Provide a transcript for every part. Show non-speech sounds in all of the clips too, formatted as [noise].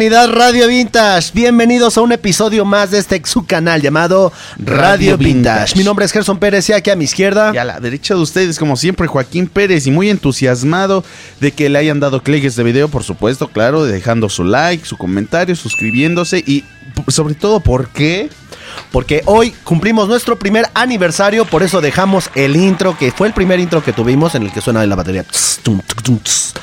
comunidad Radio Vintage? Bienvenidos a un episodio más de este su canal llamado Radio, Radio Vintage. Vintage. Mi nombre es Gerson Pérez y aquí a mi izquierda. Y a la derecha de ustedes, como siempre, Joaquín Pérez. Y muy entusiasmado de que le hayan dado clic a este video, por supuesto, claro, dejando su like, su comentario, suscribiéndose. Y sobre todo, ¿por qué? Porque hoy cumplimos nuestro primer aniversario, por eso dejamos el intro, que fue el primer intro que tuvimos en el que suena la batería. Tss, tum, tum, tss.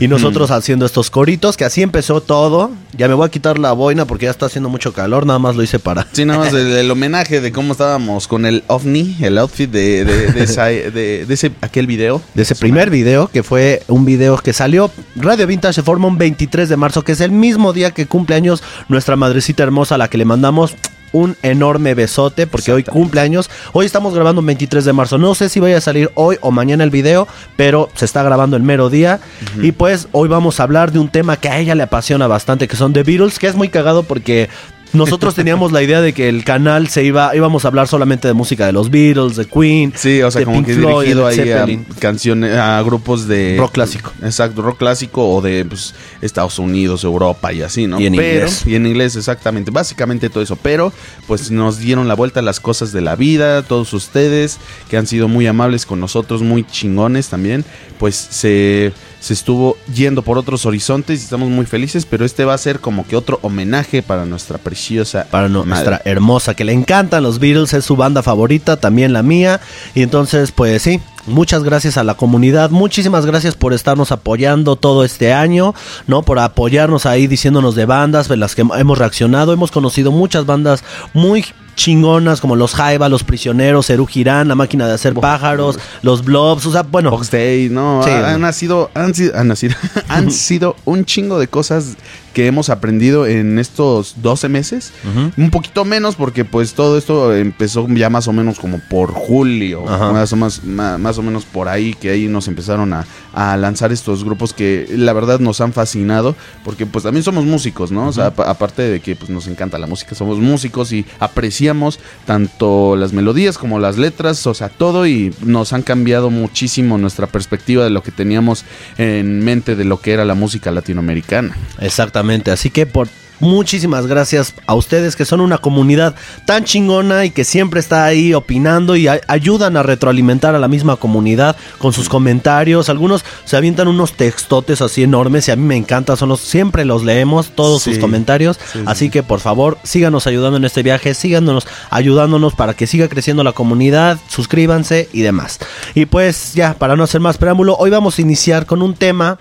Y nosotros haciendo estos coritos, que así empezó todo. Ya me voy a quitar la boina porque ya está haciendo mucho calor, nada más lo hice para... Sí, nada más el, el homenaje de cómo estábamos con el ovni, el outfit de, de, de [laughs] esa- de- de ese aquel video. De ese primer video, que fue un video que salió. Radio Vintage se forma un 23 de marzo, que es el mismo día que cumple años nuestra madrecita hermosa, a la que le mandamos un enorme besote, porque hoy cumple años. Hoy estamos grabando un 23 de marzo. No sé si vaya a salir hoy o mañana el video, pero se está grabando el mero día. Y pues hoy vamos a hablar de un tema que a ella le apasiona bastante, que son The Beatles, que es muy cagado porque nosotros teníamos la idea de que el canal se iba, íbamos a hablar solamente de música de los Beatles, de Queen, Sí, o sea, de como Pink que Floyd, dirigido ahí a canciones, a grupos de... Rock clásico. Exacto, rock clásico o de pues, Estados Unidos, Europa y así, ¿no? Y en pero, inglés. Y en inglés, exactamente. Básicamente todo eso. Pero, pues nos dieron la vuelta a las cosas de la vida, todos ustedes, que han sido muy amables con nosotros, muy chingones también, pues se, se estuvo yendo por otros horizontes y estamos muy felices, pero este va a ser como que otro homenaje para nuestra preciosa... para no- nuestra hermosa, que le encantan los Beatles, es su banda favorita, también la mía. Y entonces, pues sí, muchas gracias a la comunidad, muchísimas gracias por estarnos apoyando todo este año, ¿no? Por apoyarnos ahí diciéndonos de bandas en las que hemos reaccionado. Hemos conocido muchas bandas muy chingonas como los Jaiba, los Prisioneros, Eru Girán, La Máquina de Hacer Pájaros, los Blobs, o sea, bueno, Box Day, no, Sí, han, nacido, han sido, [laughs] han nacido, [laughs] han sido un chingo de cosas que hemos aprendido en estos 12 meses. Un poquito menos porque pues todo esto empezó ya más o menos como por julio, más o, más, más o menos por ahí, que ahí nos empezaron a, a lanzar estos grupos que la verdad nos han fascinado, porque pues también somos músicos, ¿no? O sea, apa- aparte de que pues nos encanta la música, somos músicos y apreciamos tanto las melodías como las letras, o sea, todo y nos han cambiado muchísimo nuestra perspectiva de lo que teníamos en mente de lo que era la música latinoamericana. Exactamente, así que por muchísimas gracias a ustedes que son una comunidad tan chingona y que siempre está ahí opinando y ayudan a retroalimentar a la misma comunidad con sus comentarios. Algunos se avientan unos textotes así enormes y a mí me encanta, son los siempre los leemos todos sus comentarios, Sí, sí, así sí. que por favor, síganos ayudando en este viaje, síganos ayudándonos para que siga creciendo la comunidad, suscríbanse y demás. Y pues ya, para no hacer más preámbulo, hoy vamos a iniciar con un tema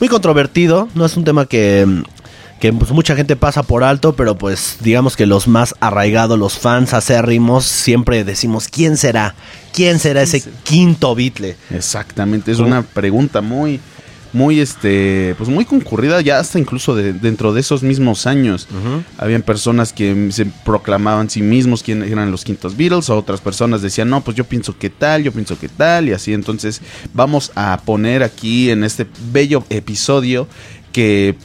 muy controvertido, no es un tema que que pues, mucha gente pasa por alto, pero pues digamos que los más arraigados, los fans acérrimos, siempre decimos, ¿quién será? ¿Quién será ese quinto Beatle? Exactamente, es ¿Cómo? una pregunta muy, muy, este, pues muy concurrida ya hasta incluso de- dentro de esos mismos años. Habían personas que se proclamaban sí mismos quién eran los quintos Beatles, o otras personas decían, no, pues yo pienso que tal, yo pienso que tal, y así. Entonces vamos a poner aquí en este bello episodio que...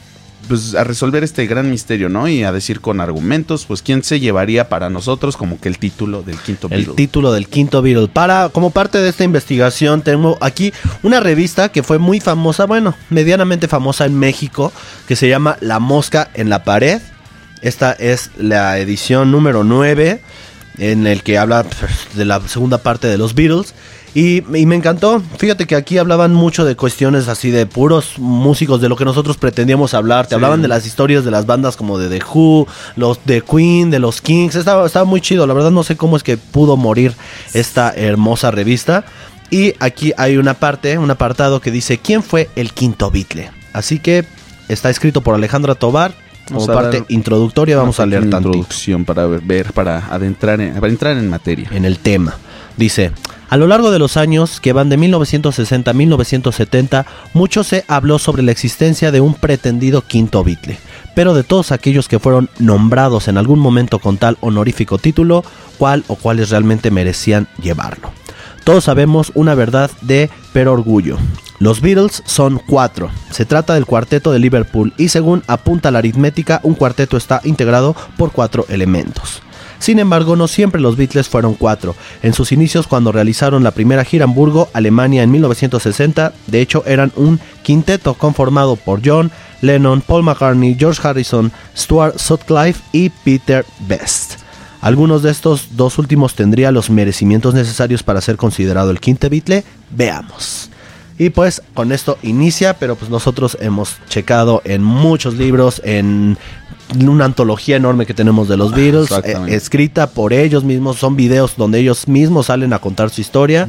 Pues a resolver este gran misterio, ¿no? Y a decir con argumentos, pues quién se llevaría para nosotros como que el título del quinto El Beatle. título del quinto Beatle. Para, como parte de esta investigación, tengo aquí una revista que fue muy famosa, bueno, medianamente famosa en México, que se llama La Mosca en la Pared. Esta es la edición número 9, en el que habla pues, de la segunda parte de los Beatles. Y, y me encantó. Fíjate que aquí hablaban mucho de cuestiones así de puros músicos, de lo que nosotros pretendíamos hablar. Te Sí. hablaban de las historias de las bandas como de The Who, los de Queen, de los Kings. Estaba, estaba muy chido. La verdad no sé cómo es que pudo morir esta hermosa revista. Y aquí hay una parte, un apartado que dice ¿Quién fue el quinto Beatle? Así que está escrito por Alejandra Tobar. Como Vamos parte introductoria vamos a leer tanto introducción para ver, ver, para adentrar en, para entrar en materia. en el tema. Dice, a lo largo de los años que van de 1960 a 1970, mucho se habló sobre la existencia de un pretendido quinto Beatle, pero de todos aquellos que fueron nombrados en algún momento con tal honorífico título, cuál o cuáles realmente merecían llevarlo. Todos sabemos una verdad de pero orgullo. Los Beatles son cuatro. Se trata del cuarteto de Liverpool y según apunta la aritmética, un cuarteto está integrado por cuatro elementos. Sin embargo, no siempre los Beatles fueron cuatro. En sus inicios, cuando realizaron la primera gira en Hamburgo, Alemania en 1960, de hecho eran un quinteto conformado por John, Lennon, Paul McCartney, George Harrison, Stuart Sutcliffe y Peter Best. Algunos de estos dos últimos tendría los merecimientos necesarios para ser considerado el quinto Beatle. Veamos. Y pues con esto inicia, pero pues nosotros hemos checado en muchos libros, en una antología enorme que tenemos de los Beatles, eh, escrita por ellos mismos, son videos donde ellos mismos salen a contar su historia.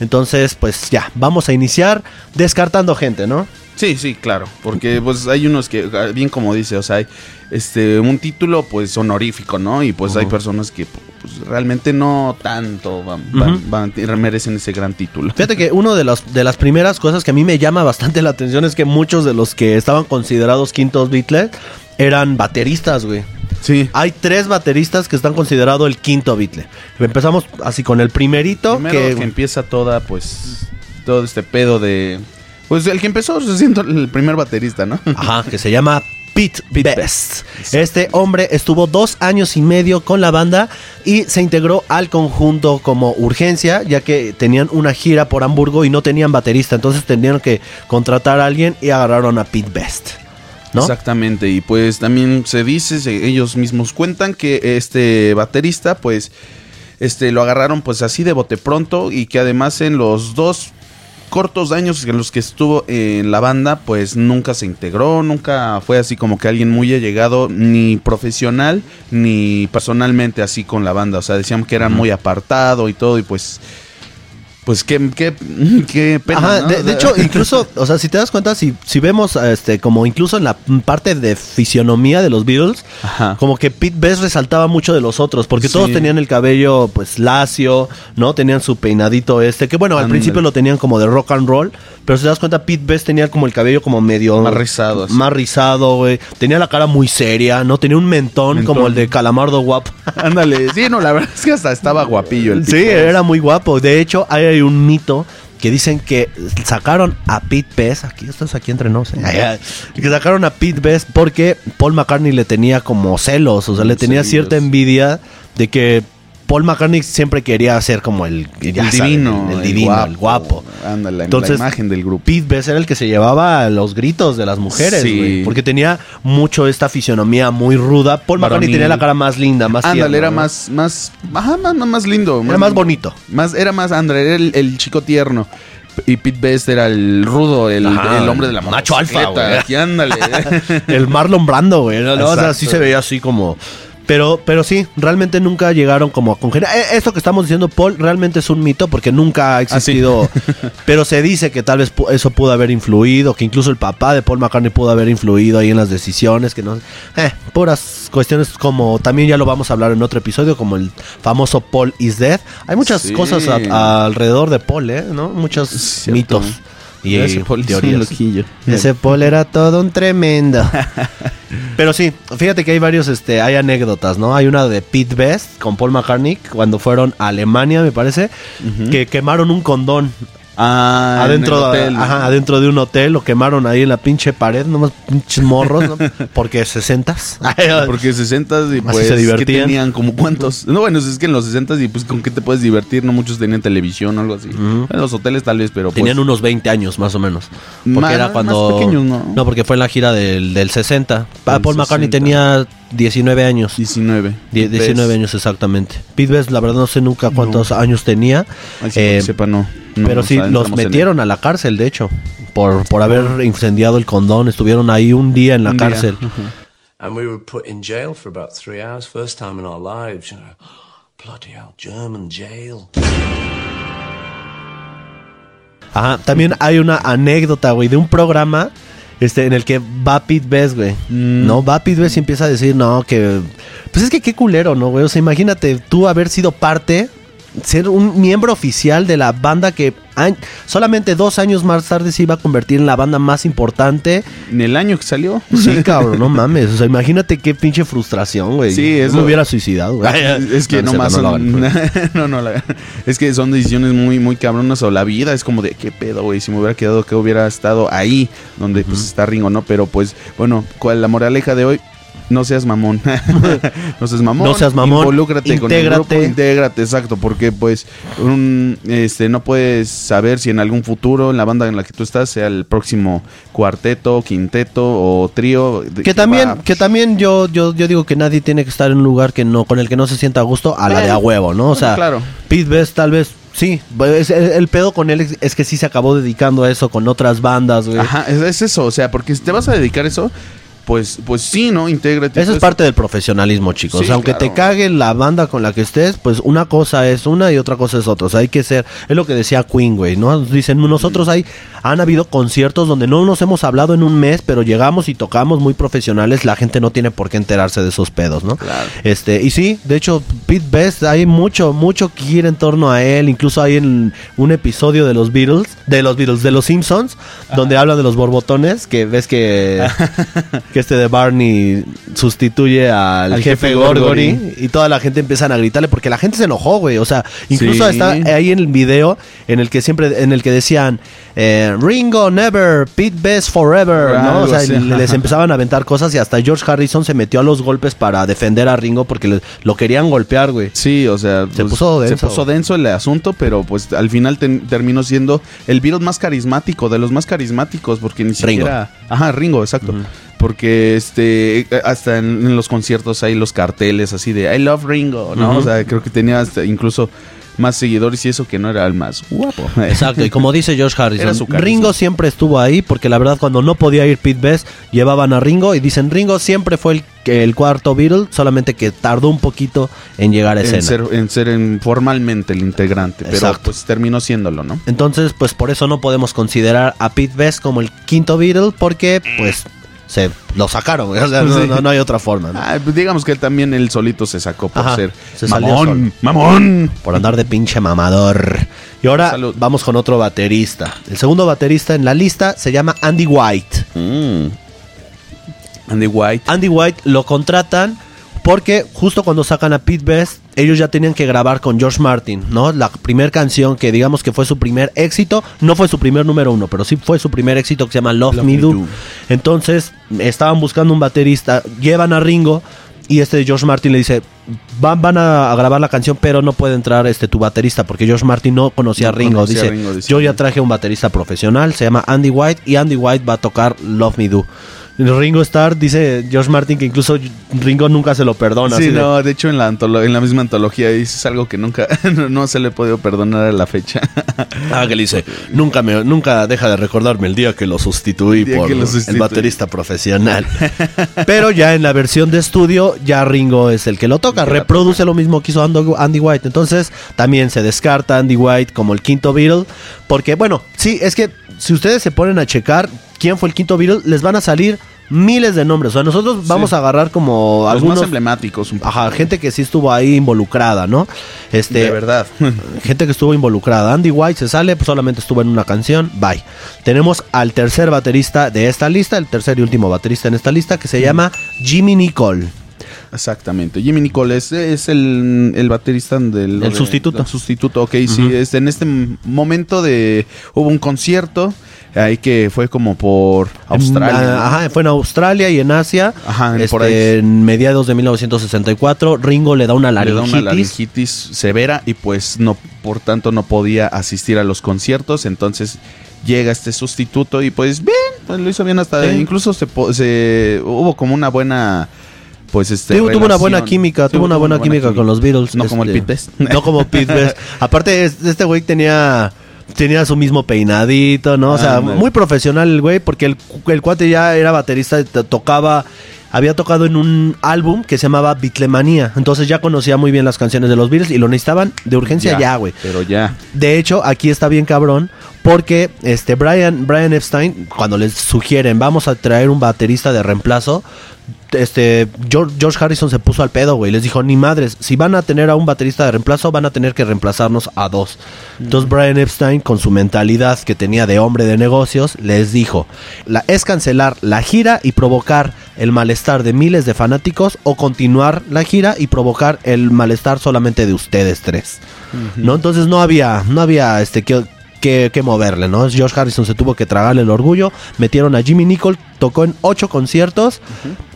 Entonces, pues ya, vamos a iniciar descartando gente, ¿no? Sí, sí, claro, porque pues hay unos que, ah, bien como dice, o sea, hay este, un título pues honorífico, ¿no? Y pues hay personas que pues, realmente no tanto van, merecen ese gran título. Fíjate que una de, las de las primeras cosas que a mí me llama bastante [laughs] la atención es que muchos de los que estaban considerados quintos Beatles eran bateristas, güey. Sí. Hay tres bateristas que están considerados el quinto Beatle. Empezamos así con el primerito. que... que empieza toda, pues, todo este pedo de pues el que empezó siendo el primer baterista, ¿no? Ajá, que se llama Pete, Best. Este hombre estuvo dos años y medio con la banda y se integró al conjunto como urgencia, ya que tenían una gira por Hamburgo y no tenían baterista, entonces tenían que contratar a alguien y agarraron a Pete Best. ¿No? Exactamente, y pues también se dice, ellos mismos cuentan que este baterista, pues, este, lo agarraron pues así de bote pronto y que además en los dos cortos años en los que estuvo en la banda, pues nunca se integró, nunca fue así como que alguien muy allegado, ni profesional, ni personalmente así con la banda. O sea, decían que era muy apartado y todo, y pues pues qué, qué, [laughs] qué pena. de, hecho, [laughs] incluso, o sea, si te das cuenta, si, si vemos, este, como incluso en la parte de fisionomía de los Beatles, como que Pete Best resaltaba mucho de los otros, porque todos tenían el cabello, pues, lacio, ¿no? Tenían su peinadito este, que bueno, al principio lo tenían como de rock and roll, pero si te das cuenta, Pete Best tenía como el cabello como medio... Más rizado. Más rizado, güey. Tenía la cara muy seria, ¿no? Tenía un mentón, como el de Calamardo guapo. Ándale, sí, no, la verdad es que hasta estaba guapillo el tipo. Sí, era muy guapo. De hecho, hay hay un mito que dicen que sacaron a Pete Best, aquí estás aquí entre nos, ¿eh? que sacaron a Pete Best porque Paul McCartney le tenía como celos, o sea, le tenía cierta envidia de que Paul McCartney siempre quería ser como el, divino, el, divino, el guapo. Entonces, la imagen del grupo. Pete Best era el que se llevaba los gritos de las mujeres, porque tenía mucho esta fisionomía muy ruda. Paul McCartney tenía la cara más linda, más Ándale, era más, más, más, más, lindo. Era más, bonito. Más, era más, André, era el, chico tierno. Y Pete Best era el rudo, el, hombre de la macho alfa, güey. ándale. [laughs] el Marlon Brando, güey. ¿no? O sea, sí se veía así como pero, pero sí, realmente nunca llegaron como a congeniar. Eh, esto que estamos diciendo, Paul, realmente es un mito porque nunca ha ah, existido. [laughs] pero se dice que tal vez eso pudo haber influido, que incluso el papá de Paul McCartney pudo haber influido ahí en las decisiones, que no. Eh, puras cuestiones como también ya lo vamos a hablar en otro episodio, como el famoso Paul is dead. Hay muchas cosas alrededor de Paul, ¿eh? ¿No? Muchos mitos. Y ese Paul [laughs] teorías. Ese Paul era todo un tremendo. [laughs] Pero sí, fíjate que hay varios, este, hay anécdotas, ¿no? Hay una de Pete Best con Paul McCartney cuando fueron a Alemania, me parece, que quemaron un condón Ah, adentro, adentro de un hotel, lo quemaron ahí en la pinche pared, nomás pinches morros, ¿no? [laughs] Porque sesentas. [laughs] Porque sesentas y pues se divertían. tenían como cuántos. No, bueno, es que en los sesentas y pues con qué te puedes divertir, no muchos tenían televisión o algo así. En los hoteles tal vez, pero pues Tenían unos 20 años más o menos. Porque era cuando pequeños, ¿no? No, porque fue en la gira del, del 60. Paul McCartney tenía 19 años. 19. 19 años exactamente. Pete Best, la verdad no sé nunca cuántos años tenía. Eh, sepa, no. pero sí, los metieron a la cárcel, de hecho, por, por haber incendiado el condón. Estuvieron ahí un día en la cárcel. And we were put in jail for about three hours, first time in our lives. You know, [gasps] bloody hell, German jail. Ajá, también hay una anécdota, güey, de un programa este, en el que va Pete Best, güey. Mm. No, va Pete Best y empieza a decir, no, que. Pues es que qué culero, ¿no, güey? O sea, imagínate tú haber sido parte ser un miembro oficial de la banda que solamente dos años más tarde se iba a convertir en la banda más importante. En el año que salió. Sí, [laughs] cabrón, no mames. O sea, imagínate qué pinche frustración, güey. Sí, eso. Me hubiera suicidado, güey. [laughs] Es que no, más son, [laughs] no, no, es que son decisiones muy, muy cabronas o la vida es como de qué pedo, güey. Si me hubiera quedado, que hubiera estado ahí donde pues está Ringo, ¿no? Pero pues, bueno, ¿cuál la moraleja de hoy? No seas mamón. [laughs] no seas mamón. No seas mamón, Involúcrate con el intégrate. grupo, intégrate, exacto, porque pues un, este no puedes saber si en algún futuro en la banda en la que tú estás sea el próximo cuarteto, quinteto o trío Que también, va- que también yo, yo, yo digo que nadie tiene que estar en un lugar que no, con el que no se sienta a gusto a la de a huevo, ¿no? O sea, [laughs] claro. Pete Best tal vez, sí. el, pedo con él es, que sí se acabó dedicando a eso con otras bandas, güey. Ajá, es eso, o sea, porque si te vas a dedicar a eso, pues pues sí, ¿no? Intégrate. Eso es pues, parte del profesionalismo, chicos. Sí, O sea, aunque te cague la banda con la que estés, pues una cosa es una y otra cosa es otra. O sea, hay que ser, es lo que decía Queen, güey, ¿no? Dicen, nosotros hay, han habido conciertos donde no nos hemos hablado en un mes, pero llegamos y tocamos muy profesionales, la gente no tiene por qué enterarse de esos pedos, ¿no? Claro. Este, y sí, de hecho, Pete Best, hay mucho, mucho que gira en torno a él. Incluso hay en un episodio de los Beatles, de los Beatles, de los Simpsons, donde habla de los borbotones, que ves que, [laughs] que este de Barney sustituye al, Al jefe, jefe Gorgory, Gorgory. y toda la gente empiezan a gritarle porque la gente se enojó, güey. O sea, incluso Sí. está ahí en el video en el que siempre, en el que decían eh, Ringo never, Pete Best forever, ¿no? O sea, así, les empezaban a aventar cosas y hasta George Harrison se metió a los golpes para defender a Ringo porque le- lo querían golpear, güey. Sí, o sea, Se puso denso. Se puso denso el asunto, pero pues al final ten- terminó siendo el Beatle más carismático, de los más carismáticos, porque ni Ringo. siquiera... Ajá, Ringo, exacto. Porque este hasta en, en los conciertos hay los carteles así de I love Ringo, ¿no? O sea, creo que tenía hasta incluso más seguidores y eso que no era el más guapo. [laughs] Exacto, y como dice George Era Harrison. Ringo siempre estuvo ahí porque la verdad cuando no podía ir Pete Best llevaban a Ringo y dicen Ringo siempre fue el, el cuarto Beatle, solamente que tardó un poquito en llegar a escena. en ser, en ser en- formalmente el integrante, pero Exacto. pues terminó siéndolo, ¿no? Entonces, pues por eso no podemos considerar a Pete Best como el quinto Beatle porque pues se lo sacaron, o sea, no, Sí. no- no hay otra forma, ¿no? Ah, pues digamos que él también él solito se sacó por Ajá, ser se mamón, mamón. Por andar de pinche mamador. Y ahora Salud. vamos con otro baterista. El segundo baterista en la lista se llama Andy White. Mm. Andy White. Andy White lo contratan porque justo cuando sacan a Pete Best, ellos ya tenían que grabar con George Martin, ¿no? La primera canción que digamos que fue su primer éxito, no fue su primer número uno, pero sí fue su primer éxito que se llama Love, Love Me Me Do. Do. Entonces, estaban buscando un baterista, llevan a Ringo y este George Martin le dice, van, van a, grabar la canción, pero no puede entrar este tu baterista porque George Martin no conocía a Ringo. conocía a Ringo, dice. yo ya traje un baterista profesional, se llama Andy White y Andy White va a tocar Love Me Do. Ringo Starr dice George Martin que incluso Ringo nunca se lo perdona. Sí, de- no, de hecho en la, en la misma antología dices algo que nunca [laughs] no, no se le ha podido perdonar a la fecha. Ah, que le dice, nunca, me, nunca deja de recordarme el día que lo sustituí por el baterista profesional. [laughs] Pero ya en la versión de estudio, ya Ringo es el que lo toca. Reproduce lo mismo que hizo Ando- Andy White. Entonces, también se descarta Andy White como el quinto Beatle. Porque, bueno, sí, es que si ustedes se ponen a checar quién fue el quinto Beatle, les van a salir miles de nombres. O sea, nosotros vamos a agarrar como Los algunos... más emblemáticos un poco. Ajá, gente que sí estuvo ahí involucrada, ¿no? Este, de verdad. [laughs] gente que estuvo involucrada. Andy White se sale, pues solamente estuvo en una canción. Bye. Tenemos al tercer baterista de esta lista, el tercer y último baterista en esta lista, que se llama Jimmy Nicole. Exactamente. Jimmy Nicole es, es el, el baterista del... El sustituto. El sustituto, ok, sí. Este, en este momento de... Hubo un concierto ahí que fue como por Australia. Ajá, fue en Australia y en Asia. Ajá, este, por ahí. En mediados de 1964, Ringo le da una Le da laringitis. una laringitis severa y pues no, por tanto no podía asistir a los conciertos, entonces llega este sustituto y pues bien, pues lo hizo bien hasta Sí. incluso se, se- hubo como una buena pues este Tuvo, una buena química, tuvo una buena química con los Beatles. No como el este, Pete Best. [laughs] No como Pete Best. [laughs] Aparte, es- este güey tenía tenía su mismo peinadito, ¿no? O sea, Ándale. muy profesional el güey, porque el, el cuate ya era baterista, tocaba, había tocado en un álbum que se llamaba Beatlemanía. Entonces ya conocía muy bien las canciones de los Beatles y lo necesitaban de urgencia ya, güey. Pero ya. De hecho, aquí está bien cabrón. Porque este Brian, Brian Epstein, cuando les sugieren vamos a traer un baterista de reemplazo, este George, George Harrison se puso al pedo, güey. Les dijo, ni madres, si van a tener a un baterista de reemplazo, van a tener que reemplazarnos a dos. Entonces Brian Epstein, con su mentalidad que tenía de hombre de negocios, les dijo, la, es cancelar la gira y provocar el malestar de miles de fanáticos o continuar la gira y provocar el malestar solamente de ustedes tres. ¿No? Entonces no había, no había este que, que, que moverle, ¿no? George Harrison se tuvo que tragarle el orgullo. Metieron a Jimmy Nicole, tocó en ocho conciertos.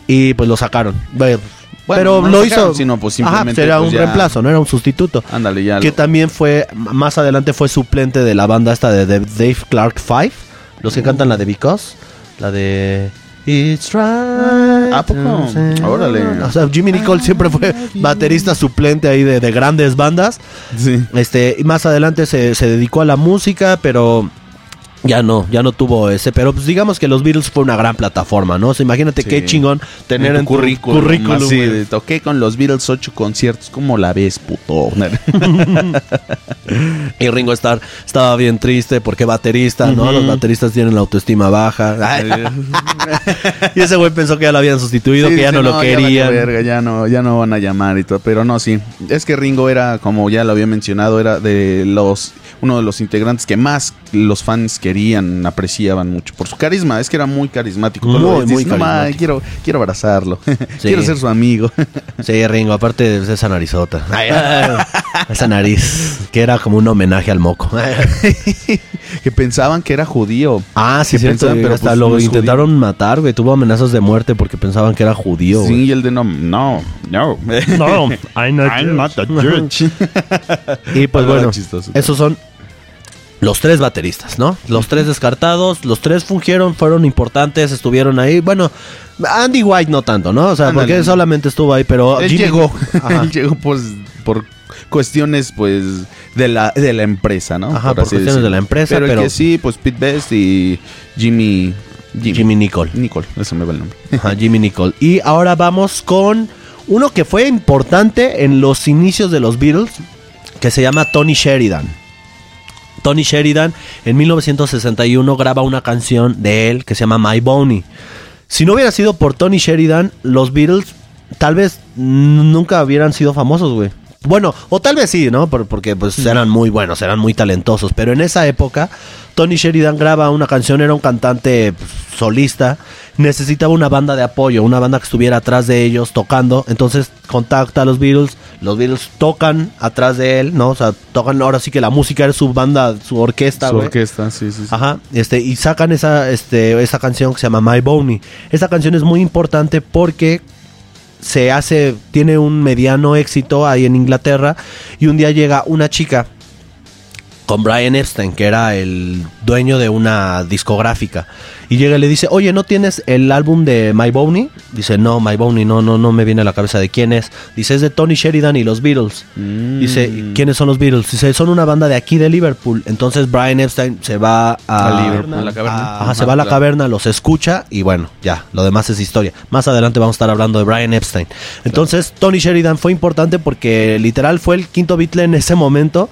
y pues lo sacaron. Bueno, pero no lo lo hizo. sino, pues, Ajá, simplemente, era pues, un ya- reemplazo, no era un sustituto. Ándale, ya. Que lo- también fue, más adelante fue suplente de la banda esta de, de Dave Clark Five. Los que cantan la de Because. La de... It's right. ¿A poco? Órale. O sea, Jimmy Nicole siempre fue baterista suplente ahí de, de grandes bandas. Sí. Este, y más adelante se, se dedicó a la música, pero ya no, ya no tuvo ese. Pero pues digamos que los Beatles fue una gran plataforma, ¿no? O sea, imagínate Sí. qué chingón tener en, tu tu currículum. de, toqué con los Beatles ocho conciertos. ¿Cómo la ves, puto? [laughs] Y Ringo Starr estaba bien triste porque baterista, ¿no? Los bateristas tienen la autoestima baja. [laughs] Y ese güey pensó que ya lo habían sustituido, Sí, que ya no, lo ya querían. valió verga, ya no, ya no van a llamar y todo. Pero no, sí. Es que Ringo era, como ya lo había mencionado, era de los uno de los integrantes que más los fans querían, apreciaban mucho por su carisma. Es que era muy carismático. Muy, muy dices, "No, ma, carismático". quiero, quiero abrazarlo. [laughs] quiero ser su amigo. [laughs] Sí, Ringo, aparte de esa narizota. [laughs] esa nariz, que era como un homenaje al moco. que pensaban que era judío. ah, sí, Que cierto. pensaban, pero, hasta pues, lo intentaron matar, güey. Tuvo amenazas de muerte porque pensaban que era judío, Sí, güey. y el de no, no, no. No, I'm not I'm not a Jewish. Y pues Algo bueno, esos son los tres bateristas, ¿no? Los tres descartados, los tres fungieron, fueron importantes, estuvieron ahí. Bueno, Andy White no tanto, ¿no? O sea, Ándale. porque solamente estuvo ahí, pero Él Jimmy- llegó, [laughs] él llegó pues por cuestiones pues de la de la empresa, ¿no? Ajá, por cuestiones de la empresa, pero, el pero- que sí, pues Pete Best y Jimmy Jimmy, Jimmy Nicole. Nicole, eso me va el nombre. Ajá, Jimmy Nicole. Y ahora vamos con uno que fue importante en los inicios de los Beatles, que se llama Tony Sheridan. Tony Sheridan en 1961 graba una canción de él que se llama My Boney. Si no hubiera sido por Tony Sheridan, los Beatles tal vez nunca hubieran sido famosos, güey. Bueno, o tal vez sí, ¿no? Por- porque pues eran muy buenos, eran muy talentosos. Pero en esa época, Tony Sheridan graba una canción, era un cantante pues, solista, necesitaba una banda de apoyo, una banda que estuviera atrás de ellos tocando. Entonces contacta a los Beatles, los Beatles tocan atrás de él, ¿no? O sea, tocan ahora sí que la música era su banda, su orquesta, Su orquesta, sí, sí, sí. Ajá, este, y sacan esa, este, esa canción que se llama My Boney. Esta canción es muy importante porque se hace, tiene un mediano éxito ahí en Inglaterra y un día llega una chica con Brian Epstein, que era el dueño de una discográfica. Y llega y le dice, oye, ¿no tienes el álbum de My Boney? Dice, no, My Boney, no, no, no me viene a la cabeza de quién es. Dice, es de Tony Sheridan y los Beatles. Mm. Dice, ¿quiénes son los Beatles? Dice, son una banda de aquí de Liverpool. Entonces Brian Epstein se va a, A Liverpool, a la caverna. Ajá, se va a la caverna, los escucha y bueno, ya, lo demás es historia. Más adelante vamos a estar hablando de Brian Epstein. Entonces, Tony Sheridan fue importante porque literal fue el quinto Beatle en ese momento.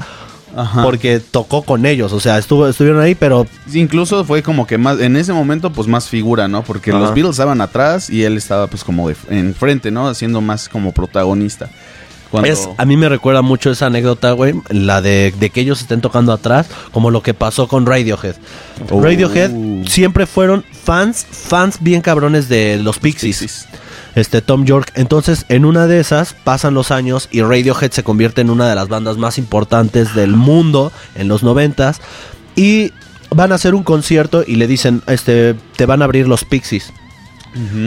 Ajá. Porque tocó con ellos, o sea, estuvo, estuvieron ahí, pero Incluso fue como que más, en ese momento, pues más figura, ¿no? Porque Ajá. los Beatles estaban atrás y él estaba pues como de enfrente, ¿no? Haciendo más como protagonista. Cuando... es, a mí me recuerda mucho esa anécdota, güey, la de, de que ellos estén tocando atrás, como lo que pasó con Radiohead. Oh. Radiohead siempre fueron fans, fans bien cabrones de los Pixies. Pixies. Este Tom York. Entonces, en una de esas pasan los años y Radiohead se convierte en una de las bandas más importantes del mundo en los noventas y van a hacer un concierto y le dicen, este, te van a abrir los Pixies.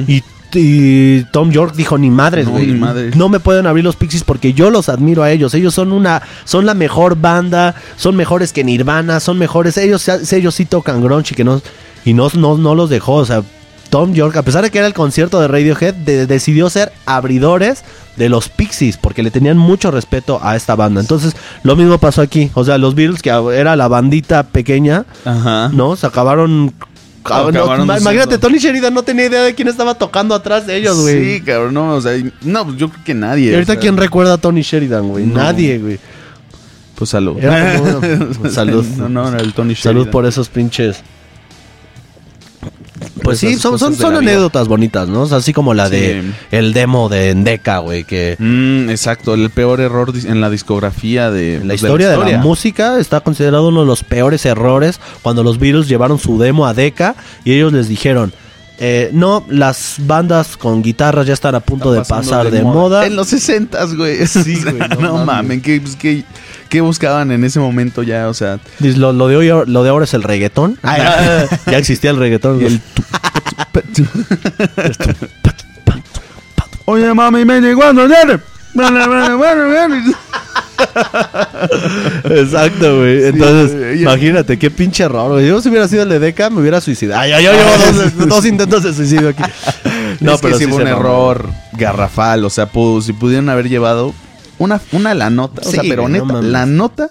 Y, y Tom York dijo, ni madres, No, güey. ni madres. No me pueden abrir los Pixies porque yo los admiro a ellos. Ellos son una, son la mejor banda, son mejores que Nirvana, son mejores. Ellos, ellos sí tocan grunge y que no, y no, no, no los dejó. O sea, Tom York, a pesar de que era el concierto de Radiohead, de- decidió ser abridores de los Pixies porque le tenían mucho respeto a esta banda. Entonces, lo mismo pasó aquí. O sea, los Beatles, que era la bandita pequeña, Ajá. ¿no? Se acabaron. Acabaron no, ma- imagínate, Tony Sheridan no tenía idea de quién estaba tocando atrás de ellos, güey. Sí, cabrón, no, o sea, no, pues yo creo que nadie. ¿Y ahorita o sea, quién recuerda a Tony Sheridan, güey? No. Nadie, güey. Pues salud. Era como- [laughs] salud. No, no, era el Tony Salud por esos pinches. Pues sí, son, son, de la anécdotas bonitas, ¿no? O sea, así como la Sí. de el demo de Endeca, güey, que Mm, exacto, el peor error en la discografía de en la pues, historia de la, historia. música está considerado uno de los peores errores cuando los Beatles llevaron su demo a Decca y ellos les dijeron, eh, no, las bandas con guitarras ya están a punto Está de pasar de, moda. En los 60 güey. Sí, güey, [laughs] no no, mames. mamen, ¿qué, pues, qué, qué buscaban en ese momento ya? O sea, Lo, lo de hoy, lo de ahora es el reggaetón. [laughs] ya existía el reggaetón. Oye, mami, me llegó a. Exacto, güey. Entonces, imagínate, qué pinche error. Yo si hubiera sido el de Deca, me hubiera suicidado. Ay, ay, llevo dos, [laughs] dos intentos de suicidio aquí. No, pero sí fue un error garrafal. O sea, pu- si pudieron haber llevado una, una la nota. O sea, Sí, pero no neta, la nota.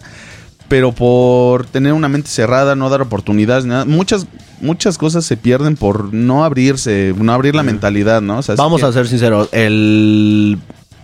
Pero por tener una mente cerrada, no dar oportunidades, nada. Muchas, muchas cosas se pierden por no abrirse, no abrir la mentalidad, ¿no? O sea, es Vamos que- a ser sinceros. El,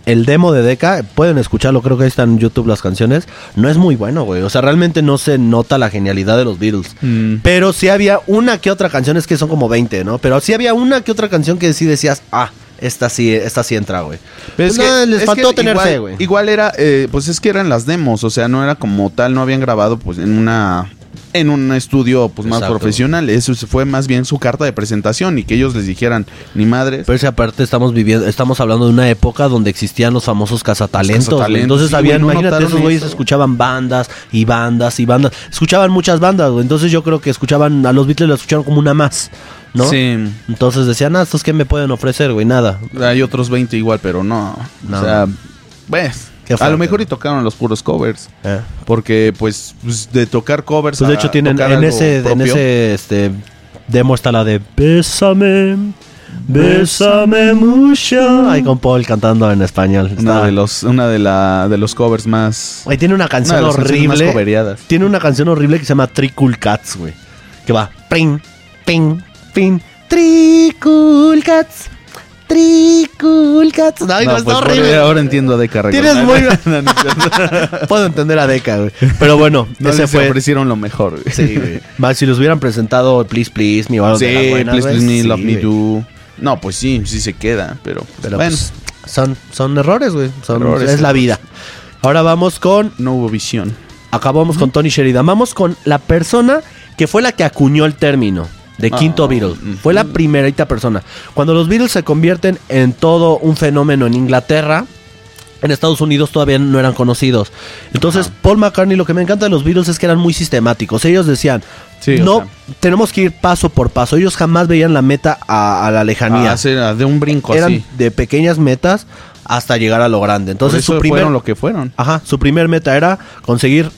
el demo de Deca, pueden escucharlo, creo que ahí están en YouTube las canciones. No es muy bueno, güey. O sea, realmente no se nota la genialidad de los Beatles. Mm. Pero sí había una que otra canción, es que son como 20, ¿no? Pero sí había una que otra canción que sí decías, ah, esta sí, esta sí entra, güey. Pero es No, que- les es faltó que tener igual, fe, güey. Igual era, eh, pues es que eran las demos, o sea, no era como tal, no habían grabado pues en una en un estudio pues más Exacto. profesional, eso fue más bien su carta de presentación y que ellos les dijeran, ni madres. Pero si aparte estamos viviendo, estamos hablando de una época donde existían los famosos cazatalentos. Los cazatalentos, Entonces sí, habían, no imagínate, esos güeyes eso. escuchaban bandas y bandas y bandas. Escuchaban muchas bandas, güey. Entonces yo creo que escuchaban, a los Beatles lo escucharon como una más, ¿no? Sí. Entonces decían, ah, ¿estos qué me pueden ofrecer, güey? Nada. Hay otros 20 igual, pero no. No. O sea, pues, a lo mejor y tocaron los puros covers. Eh. Porque, pues, pues, de tocar covers. Pues de hecho tienen en ese, en ese este demo está la de Bésame, bésame mucho. Ahí con Paul cantando en español. Una de los, una de la, de los covers más. Güey, tiene una canción más horrible. Tiene una canción horrible que se llama Tricool Cats, güey. Que va. Ping, ping, ping. Tricool Cats. Tricool Cats. Ay, no, No, está pues, horrible. ahora entiendo a Deca Tienes muy- [laughs] No, no, no. Puedo entender a Deca, güey. Pero bueno, [laughs] No ese fue. ofrecieron lo mejor, güey. Sí, güey. Más si los hubieran presentado Please Please Me o algo Sí, de las buenas, Please Please Me, sí, Love Me. Do. No, pues sí, sí se queda, pero, pues, Pero bueno, pues, son, son errores, güey. Son- Errores, es la vida. Ahora vamos con. no hubo visión. Acabamos con Tony Sheridan. Vamos con la persona que fue la que acuñó el término de quinto Beatle. ujú. Fue la primerita persona. Cuando los Beatles se convierten en todo un fenómeno en Inglaterra, en Estados Unidos todavía no eran conocidos. Entonces, Paul McCartney, lo que me encanta de los Beatles es que eran muy sistemáticos. Ellos decían, Sí, o no, sea. tenemos que ir paso por paso. Ellos jamás veían la meta a, a la lejanía. Ah, de un brinco eran así. de pequeñas metas hasta llegar a lo grande. Entonces, su primer, fueron lo que fueron. Ajá, su primer meta era conseguir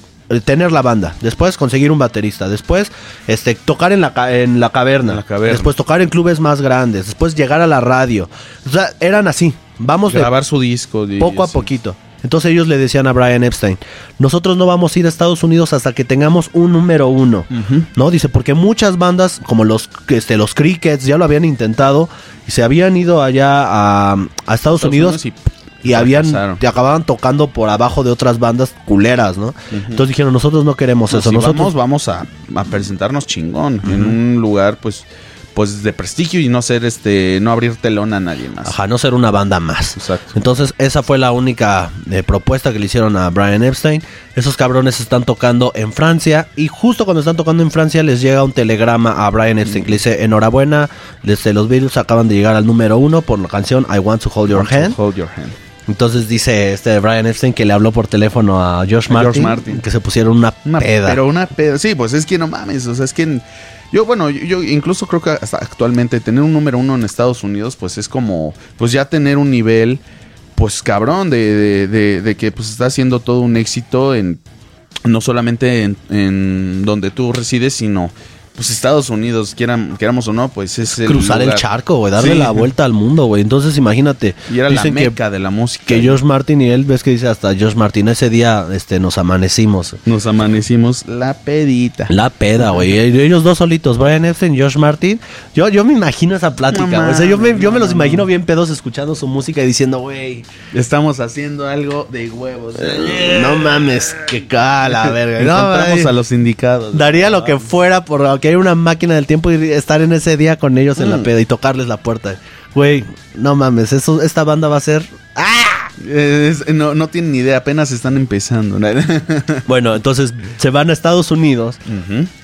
tener la banda, después conseguir un baterista, después este tocar en la en la caverna, En la caverna. después tocar en clubes más grandes, después llegar a la radio. O sea, eran así. Vamos de Grabar su disco. poco a poquito. Entonces ellos le decían a Brian Epstein, nosotros no vamos a ir a Estados Unidos hasta que tengamos un número uno. ¿No? Dice, porque muchas bandas, como los, este, los Crickets, ya lo habían intentado y se habían ido allá a, a Estados, Unidos, y habían y acababan tocando por abajo de otras bandas culeras, ¿no? Entonces dijeron, nosotros no queremos No, eso, si nosotros vamos, vamos a, a presentarnos chingón en un lugar, pues, pues de prestigio y no ser este, no abrir telón a nadie más. Ajá, no ser una banda más. Exacto. Entonces, esa fue la única eh, propuesta que le hicieron a Brian Epstein. Esos cabrones están tocando en Francia. Y justo cuando están tocando en Francia, les llega un telegrama a Brian Epstein que le dice: Enhorabuena, desde los Beatles acaban de llegar al número uno por la canción I Want to Hold Your Want to Hand. Hold your hand. Entonces dice este Brian Epstein que le habló por teléfono a George Martin, George Martin. que se pusieron una, Una peda. Pero una peda. Sí, pues es que no mames. O sea, es que. yo, bueno, yo, yo incluso creo que hasta actualmente tener un número uno en Estados Unidos, pues es como. Pues ya tener un nivel. Pues cabrón, de, de, de- de que pues está haciendo todo un éxito en. No solamente en, en donde tú resides, sino. Pues Estados Unidos, quieran, queramos o no, pues es el cruzar el charco, güey, darle Sí. la vuelta al mundo, güey. Entonces, imagínate. Y era la que- meca de la música. que George Martin y él, ves que dice hasta George Martin, ese día este, nos amanecimos. Nos amanecimos la pedita. La peda, güey. Ellos dos solitos, Brian Epstein y George Martin. Yo, yo me imagino esa plática, güey. O sea, yo me, yo me los imagino no. bien pedos escuchando su música y diciendo, güey, Estamos haciendo algo de huevos. no mames, que cala, verga. No, Encontramos a los indicados. Daría lo que fuera por que haya una máquina del tiempo y estar en ese día con ellos en la Mm. peda y tocarles la puerta. Güey, no mames, eso, esta banda va a ser... ¡Ah! Es- no, no tienen ni idea, apenas están empezando. [laughs] Bueno, entonces se van a Estados Unidos.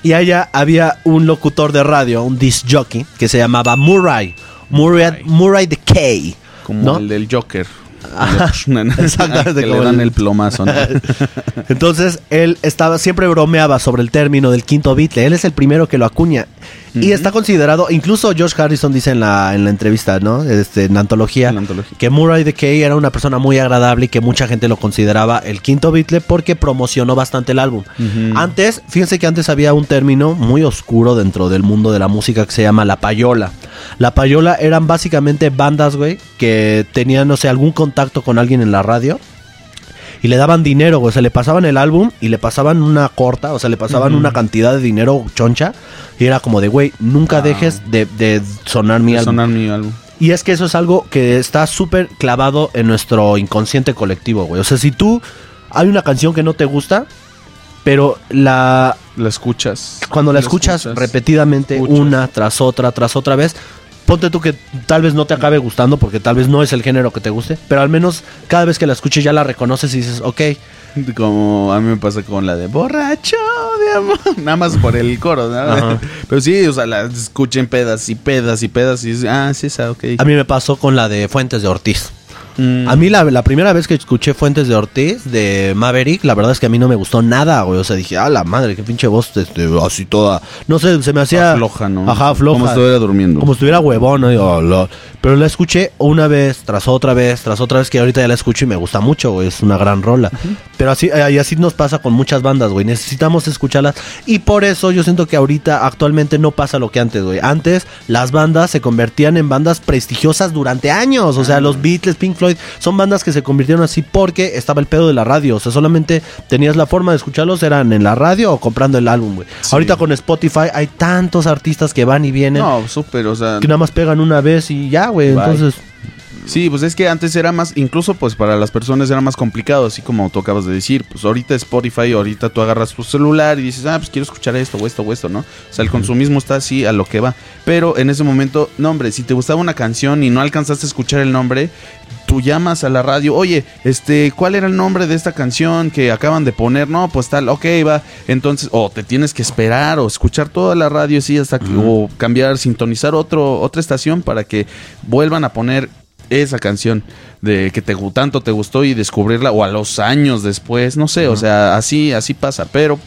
Y allá había un locutor de radio, un disc jockey, que se llamaba Murray. Murray, Murray the K. Como ¿no? el del Joker. [laughs] Exactamente, que le dan el- plomazo. ¿no? [laughs] Entonces él estaba siempre bromeaba sobre el término del quinto Beatle. Él es el primero que lo acuña. Y está considerado, incluso George Harrison dice en la, en la entrevista, ¿no? Este, en la antología, En la antología. que Murray the Kay era una persona muy agradable y que mucha gente lo consideraba el quinto Beatle porque promocionó bastante el álbum. Antes, fíjense que antes había un término muy oscuro dentro del mundo de la música que se llama la payola. La payola eran básicamente bandas, güey, que tenían, no sé, algún contacto con alguien en la radio. Y le daban dinero, güey. O sea, le pasaban el álbum y le pasaban una corta, o sea, le pasaban una cantidad de dinero choncha. Y era como de, güey, nunca Ah. dejes de, de sonar mi De álbum. sonar mi álbum. Y es que eso es algo que está súper clavado en nuestro inconsciente colectivo, güey. O sea, si tú hay una canción que no te gusta, pero la La escuchas. cuando la escuchas, repetidamente Escuchas. una tras otra tras otra vez, ponte tú que tal vez no te acabe gustando porque tal vez no es el género que te guste, pero al menos cada vez que la escuches ya la reconoces y dices, ok, Como a mí me pasa con la de borracho de amor. [laughs] Nada más por el coro, ¿no? [laughs] Pero sí, o sea, la escuchen pedas y pedas y pedas y dices, ah, sí, esa, ok. a mí me pasó con la de Fuentes de Ortiz. Mm. A mí la, la primera vez que escuché Fuentes de Ortiz de Maverick, la verdad es que a mí no me gustó nada, güey. O sea, dije, ah, la madre, qué pinche voz, este, así toda. No sé, se me hacía. floja, ¿no? Ajá, floja. Como si estuviera durmiendo. Como si estuviera huevón, ¿no? Digo, Pero la escuché una vez, tras otra vez, tras otra vez, que ahorita ya la escucho y me gusta mucho, güey. Es una gran rola. Pero así, eh, y así nos pasa con muchas bandas, güey. Necesitamos escucharlas. Y por eso yo siento que ahorita, actualmente, no pasa lo que antes, güey. Antes, las bandas se convertían en bandas prestigiosas durante años. O sea, los Beatles, Pink Floyd, son bandas que se convirtieron así porque estaba el pedo de la radio. O sea, solamente tenías la forma de escucharlos, eran en la radio o comprando el álbum, güey. Sí. Ahorita con Spotify hay tantos artistas que van y vienen No, súper, o sea. que nada más pegan una vez y ya, güey. Entonces, Sí, pues es que antes era más, incluso pues para las personas era más complicado, así como tú acabas de decir, pues ahorita Spotify, ahorita tú agarras tu celular y dices, ah, pues quiero escuchar esto o esto o esto, ¿no? O sea, el consumismo está así a lo que va. Pero en ese momento, no, hombre, si te gustaba una canción y no alcanzaste a escuchar el nombre, tú llamas a la radio, oye, este, ¿cuál era el nombre de esta canción que acaban de poner? No, pues tal, ok, va. Entonces, o te tienes que esperar o escuchar toda la radio, sí, hasta que, o cambiar, sintonizar otro, otra estación para que vuelvan a poner esa canción de que te tanto te gustó y descubrirla o a los años después, no sé, o sea, así así pasa, pero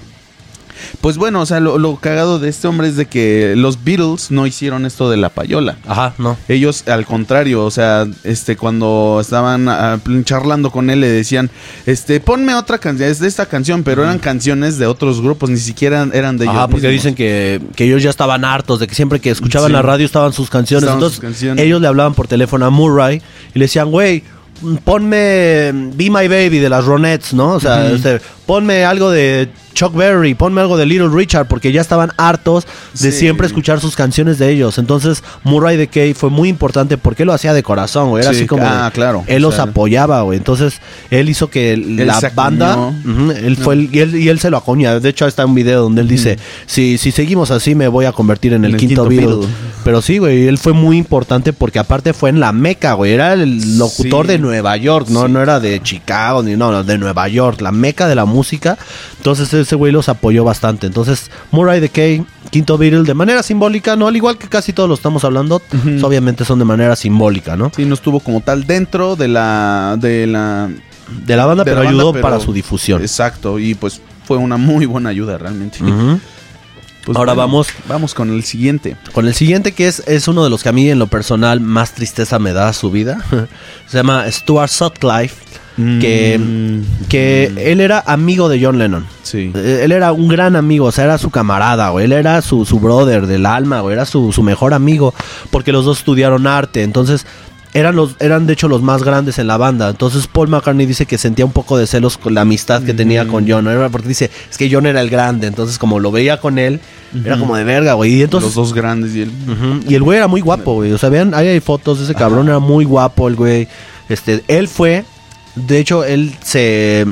pues bueno, o sea, lo, lo cagado de este hombre es de que los Beatles no hicieron esto de la payola. ajá, no. Ellos, al contrario, o sea, este, cuando estaban ah, charlando con él, le decían, este, ponme otra canción, es de esta canción, pero eran canciones de otros grupos, ni siquiera eran de ellos. Ajá, porque mismos. dicen que, que ellos ya estaban hartos de que siempre que escuchaban Sí. la radio estaban sus canciones. Estaban Entonces, sus canciones. ellos le hablaban por teléfono a Murray y le decían, güey, ponme Be My Baby de las Ronettes, ¿no? O sea, Ujú. este, ponme algo de Chuck Berry, ponme algo de Little Richard, porque ya estaban hartos de Sí. siempre escuchar sus canciones de ellos. Entonces, Murray de Kay fue muy importante porque él lo hacía de corazón, güey. Era Sí, así como. ah, de- claro. Él O los apoyaba, güey. Entonces, él hizo que la banda. él fue el- y, él, y él se lo acuña. De hecho, está un video donde él dice: si, si seguimos así, me voy a convertir en el, quinto, quinto Beatle. Pero sí, güey, él fue muy importante porque aparte fue en la meca, güey. Era el locutor Sí. de Nueva York, no, Sí. no era de Chicago, ni no, no, de Nueva York, la meca de la música. Entonces ese güey los apoyó bastante. Entonces, Murray the Kay, quinto Beatle, de manera simbólica, ¿no? Al igual que casi todos lo estamos hablando, pues, obviamente son de manera simbólica, ¿no? Sí, no estuvo como tal dentro de la de la De la banda, de pero la banda, ayudó pero- para su difusión. Exacto, y pues fue una muy buena ayuda realmente. Pues Ahora vamos- vamos con el siguiente. Con el siguiente que es, es uno de los que a mí en lo personal más tristeza me da su vida. [laughs] Se llama Stuart Sutcliffe. Que, Mm. que él era amigo de John Lennon. Sí. Eh, Él era un gran amigo, o sea, era su camarada, güey. Él era su, su brother del alma, güey. Era su, su mejor amigo. Porque los dos estudiaron arte. Entonces, eran los, eran de hecho los más grandes en la banda. Entonces Paul McCartney dice que sentía un poco de celos con la amistad que tenía con John. Era porque dice, es que John era el grande. Entonces, como lo veía con él, era como de verga, güey. Y entonces. Los dos grandes y él. Y el güey era muy guapo, güey. O sea, vean, ahí hay fotos de ese cabrón, era muy guapo el güey. Este, él fue, de hecho, él se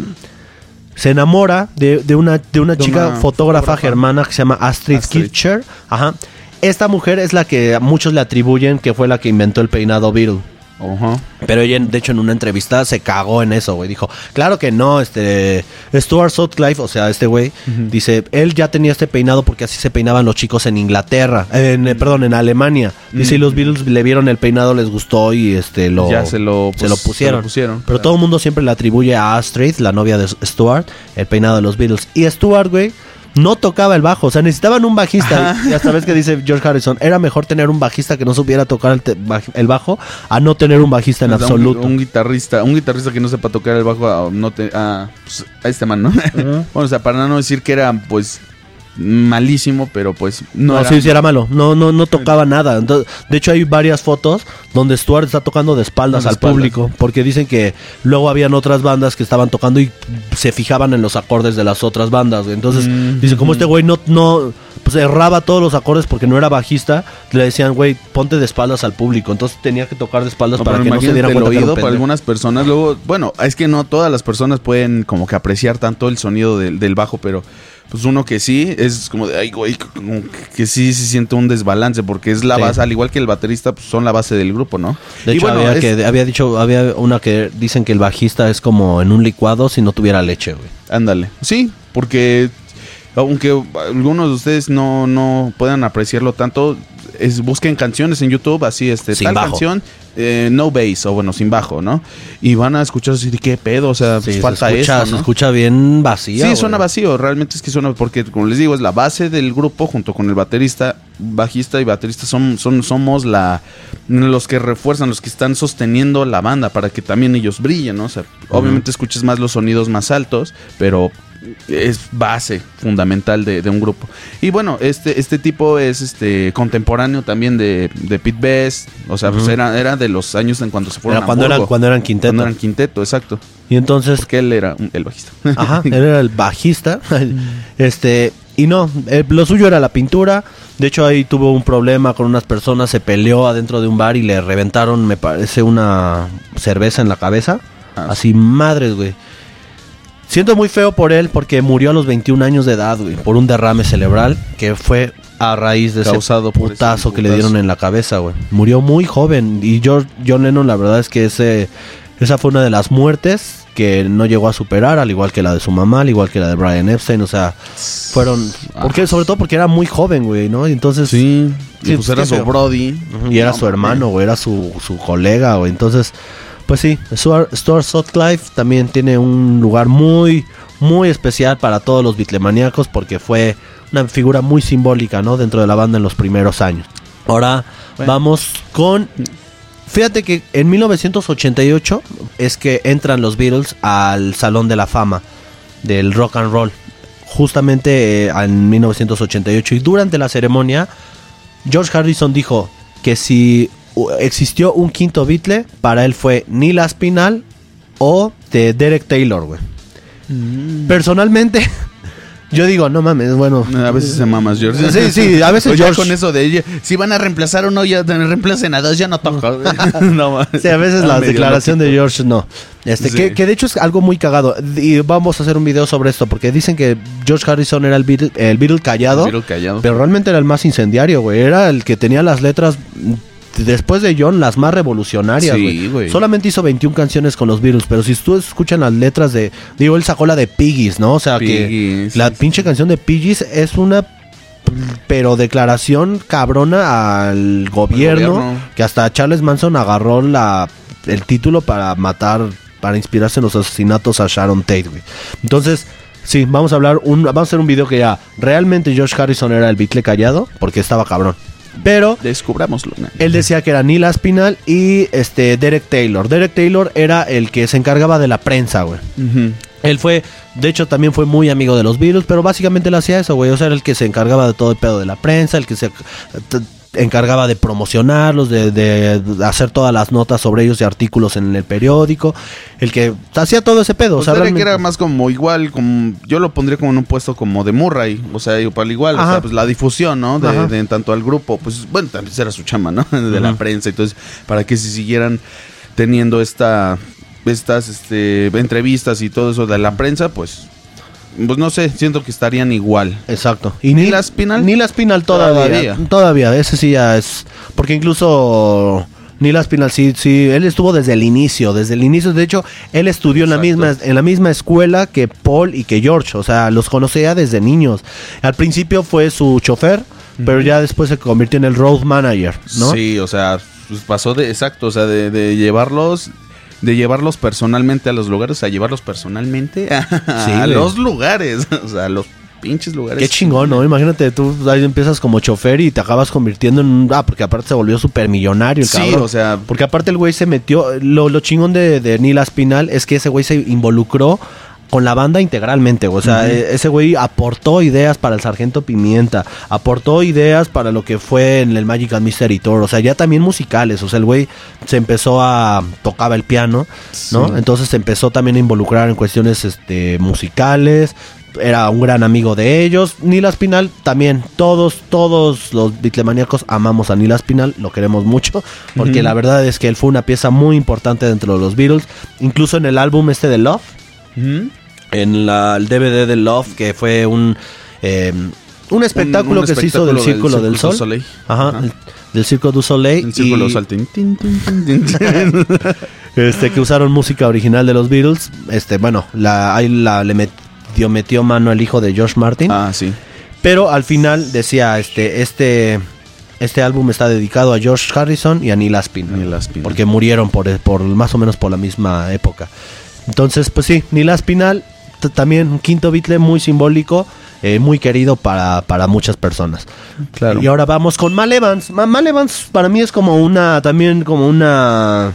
se enamora de, de una de una De chica una fotógrafa, fotógrafa. germana que se llama Astrid, Astrid. Kircher. Ajá. Esta mujer es la que a muchos le atribuyen que fue la que inventó el peinado Beatle. Pero ella, de hecho, en una entrevista se cagó en eso, güey. Dijo, claro que no, este... Stuart Sutcliffe, o sea, este güey, dice, él ya tenía este peinado porque así se peinaban los chicos en Inglaterra, en, eh, perdón, en Alemania. Dice, y los Beatles le vieron el peinado, les gustó y este lo... Ya se lo, se pues, lo pusieron. pusieron. Pero todo el mundo siempre le atribuye a Astrid, la novia de Stuart, el peinado de los Beatles. Y Stuart, güey, no tocaba el bajo. O sea, necesitaban un bajista. Y hasta ves que dice George Harrison, era mejor tener un bajista que no supiera tocar el, el bajo a no tener un bajista en O sea, un- absoluto. Un, guitarrista, un guitarrista que no sepa tocar el bajo a, no te, a, pues, a este man, ¿no? [laughs] bueno, o sea, para no decir que era, pues, malísimo, pero pues no, No, era- sí, sí era malo. No, no, no tocaba nada. Entonces, de hecho, hay varias fotos donde Stuart está tocando de espaldas De al espaldas. público. Porque dicen que luego habían otras bandas que estaban tocando y se fijaban en los acordes de las otras bandas. Entonces, Mm, dice, como este güey no, no pues erraba todos los acordes porque no era bajista, le decían, güey, ponte de espaldas al público. Entonces tenía que tocar de espaldas No, para que no se el cuenta oído para algunas personas. Luego, bueno, es que no todas las personas pueden como que apreciar tanto el sonido del, del bajo, pero pues uno que sí es como de, ay, güey, como que sí se siente un desbalance porque es la Sí. base, al igual que el baterista, pues son la base del grupo, ¿no? De Y hecho, bueno, había, es- que, había dicho, había una que dicen que el bajista es como en un licuado si no tuviera leche, güey. Ándale. Sí, porque aunque algunos de ustedes no, no puedan apreciarlo tanto, es, busquen canciones en YouTube, así, este, Sin tal bajo. canción, eh, no bass, o bueno, sin bajo, ¿no? Y van a escuchar así qué pedo, o sea, pues Sí, falta se escucha, eso, se escucha bien vacía. Sí, güey. suena vacío, realmente es que suena, porque como les digo, es la base del grupo junto con el baterista, bajista y baterista son, son, somos la los que refuerzan, los que están sosteniendo la banda para que también ellos brillen, ¿no? O sea, obviamente escuches más los sonidos más altos, pero es base fundamental de, de un grupo. Y bueno, este, este tipo es este contemporáneo también de, de Pete Best, o sea, pues era, era de los años en cuando se fueron Era a cuando, eran, Hamburgo, cuando eran quinteto. cuando eran quinteto, exacto. Y entonces, Porque él era el bajista. ajá, [laughs] él era el bajista. [laughs] este, y no, eh, lo suyo era la pintura. De hecho, ahí tuvo un problema con unas personas, se peleó adentro de un bar y le reventaron, me parece, una cerveza en la cabeza. Ah, Así, madres, güey. Siento muy feo por él porque murió a los 21 años de edad, güey, por un derrame cerebral que fue a raíz de Causado ese putazo que le dieron en la cabeza, güey. Murió muy joven y George, John Lennon, la verdad es que ese, esa fue una de las muertes que no llegó a superar, al igual que la de su mamá, al igual que la de Brian Epstein, o sea, fueron, porque sobre todo porque era muy joven, güey, ¿no? Y entonces Sí, pues era su. Brody. Y era No, su hermano, güey, era su, su colega, güey. Entonces, pues sí, Stuart, Sutcliffe también tiene un lugar muy, muy especial para todos los bitlemaníacos porque fue una figura muy simbólica, ¿no? Dentro de la banda en los primeros años. Ahora Bueno. vamos con... Fíjate que en 1988 es que entran los Beatles al Salón de la Fama del Rock and Roll. Justamente eh, en 1988 y durante la ceremonia George Harrison dijo que si existió un quinto Beatle, para él fue Neil Aspinall o de Derek Taylor, güey. Personalmente, [laughs] yo digo, no mames, bueno. A veces se mamas, George. Sí, sí, a veces [laughs] George- con eso de si van a reemplazar uno, ya reemplacen a dos, ya no toco. [laughs] no mames. Sí, a veces Ah, la declaración de. George no. Este, Sí. que, que de hecho es algo muy cagado. Y vamos a hacer un video sobre esto, porque dicen que George Harrison era el Beatle, el Beatle callado. Pero callado. Pero realmente era el más incendiario, güey. Era el que tenía las letras, mm, después de John, las más revolucionarias, Sí, güey. Solamente hizo 21 canciones con los Beatles, pero si tú escuchan las letras de... Digo, él sacó la de Piggies, ¿no? O sea, que la pinche canción de Piggies es una... Pero declaración cabrona al gobierno, gobierno. que hasta Charles Manson agarró la, el título para matar, para inspirarse en los asesinatos a Sharon Tate, güey. Entonces, sí, vamos a hablar, un, vamos a hacer un video que ya realmente George Harrison era el Beatle callado, porque estaba cabrón. Pero él decía que era Neil Aspinall y este Derek Taylor. Derek Taylor era el que se encargaba de la prensa, güey. Él fue, de hecho, también fue muy amigo de los Beatles, pero básicamente él hacía eso, güey. O sea, era el que se encargaba de todo el pedo de la prensa, el que se encargaba de promocionarlos, de, de hacer todas las notas sobre ellos y artículos en el periódico, el que hacía todo ese pedo. O O sea, realmente- que era más como igual, como yo lo pondría como en un puesto como de Murray, o sea, igual, igual o sea, pues la difusión, ¿no? De, de en tanto al grupo, pues bueno, también era su chamba, ¿no? [laughs] De la prensa, entonces, para que se siguieran teniendo esta, estas, este, entrevistas y todo eso de la prensa, pues, pues no sé, siento que estarían igual. Exacto. Y ¿Neil Aspinall? Neil Aspinall todavía, todavía. Todavía. ese sí ya es. Porque incluso. Neil Aspinall sí, sí, él estuvo desde el inicio, desde el inicio, de hecho, él estudió en la misma en la misma escuela que Paul y que George, o sea, los conocía desde niños. Al principio fue su chofer, pero ya después se convirtió en el road manager, ¿no? Sí, o sea, pues pasó de, exacto, o sea, de, de llevarlos, de llevarlos personalmente a los lugares, a llevarlos personalmente [laughs] a, Sí, a los lugares, [laughs] o sea, a los pinches lugares. Qué chingón, ¿no? Imagínate, tú ahí empiezas como chofer y te acabas convirtiendo en un... Ah, porque aparte se volvió súper millonario el Sí, cabrón. o sea, Porque aparte el güey se metió... Lo, lo chingón de, de Neil Aspinall es que ese güey se involucró con la banda integralmente, o sea, e- ese güey aportó ideas para el Sargento Pimienta, aportó ideas para lo que fue en el Magic and Mystery Tour, o sea, ya también musicales, o sea, el güey se empezó a tocaba el piano, ¿no? Sí. Entonces se empezó también a involucrar en cuestiones este musicales, era un gran amigo de ellos. Neil Aspinall también, todos, todos los bitlemaníacos amamos a Neil Aspinall, lo queremos mucho, porque la verdad es que él fue una pieza muy importante dentro de los Beatles, incluso en el álbum este de Love, en la, el DVD de Love, que fue un, eh, un espectáculo Un- un que se hizo del Círculo del, Sol. du Soleil. Ajá, Ajá. el- del Circo du Soleil. El círculo y- sol. [laughs] este que usaron música original de los Beatles este bueno la ahí la le metió metió mano el hijo de George Martin ah, sí. pero al final decía este este este álbum está dedicado a George Harrison y a Neil Aspinall. porque murieron por, por más o menos por la misma época entonces pues sí Neil Aspinall t- también un quinto Beatle muy simbólico eh, muy querido para, para muchas personas Claro. y ahora vamos con Mal Evans. Ma- Mal Evans para mí es como una, también como una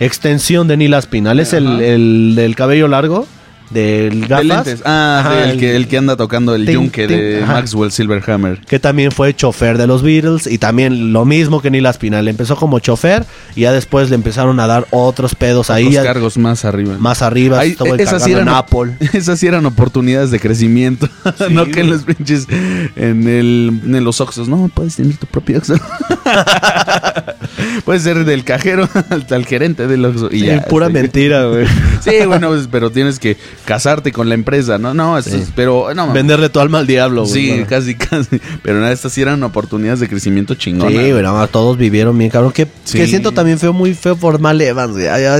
extensión de Neil Aspinall. Es el, el del cabello largo, del De gafas. Ah, Ajá, sí, el, que, el que anda tocando el yunque de ajá. Maxwell Silverhammer. Que también fue chofer de los Beatles y también lo mismo que Neil Aspinall. Empezó como chofer y ya después le empezaron a dar otros pedos ahí. Los ya- cargos más arriba. más arriba, Ahí, estuvo esas, sí eran, en Apple. [laughs] esas sí eran oportunidades de crecimiento. [laughs] no que en los pinches. En, el, en los Oxos. No, puedes tener tu propio Oxxo. [laughs] puedes ser del cajero hasta el gerente del Oxxo. Y Sí, ya, pura mentira, güey. Sí, bueno, pues, pero tienes que casarte con la empresa, ¿no? No, eso Sí. es- pero no. Venderle tu alma al diablo, güey. Sí, Bueno. casi, casi. Pero nada, estas sí eran oportunidades de crecimiento chingón. Sí, más todos vivieron bien, cabrón. Que, Sí. que siento también feo, muy feo por Mal Evans,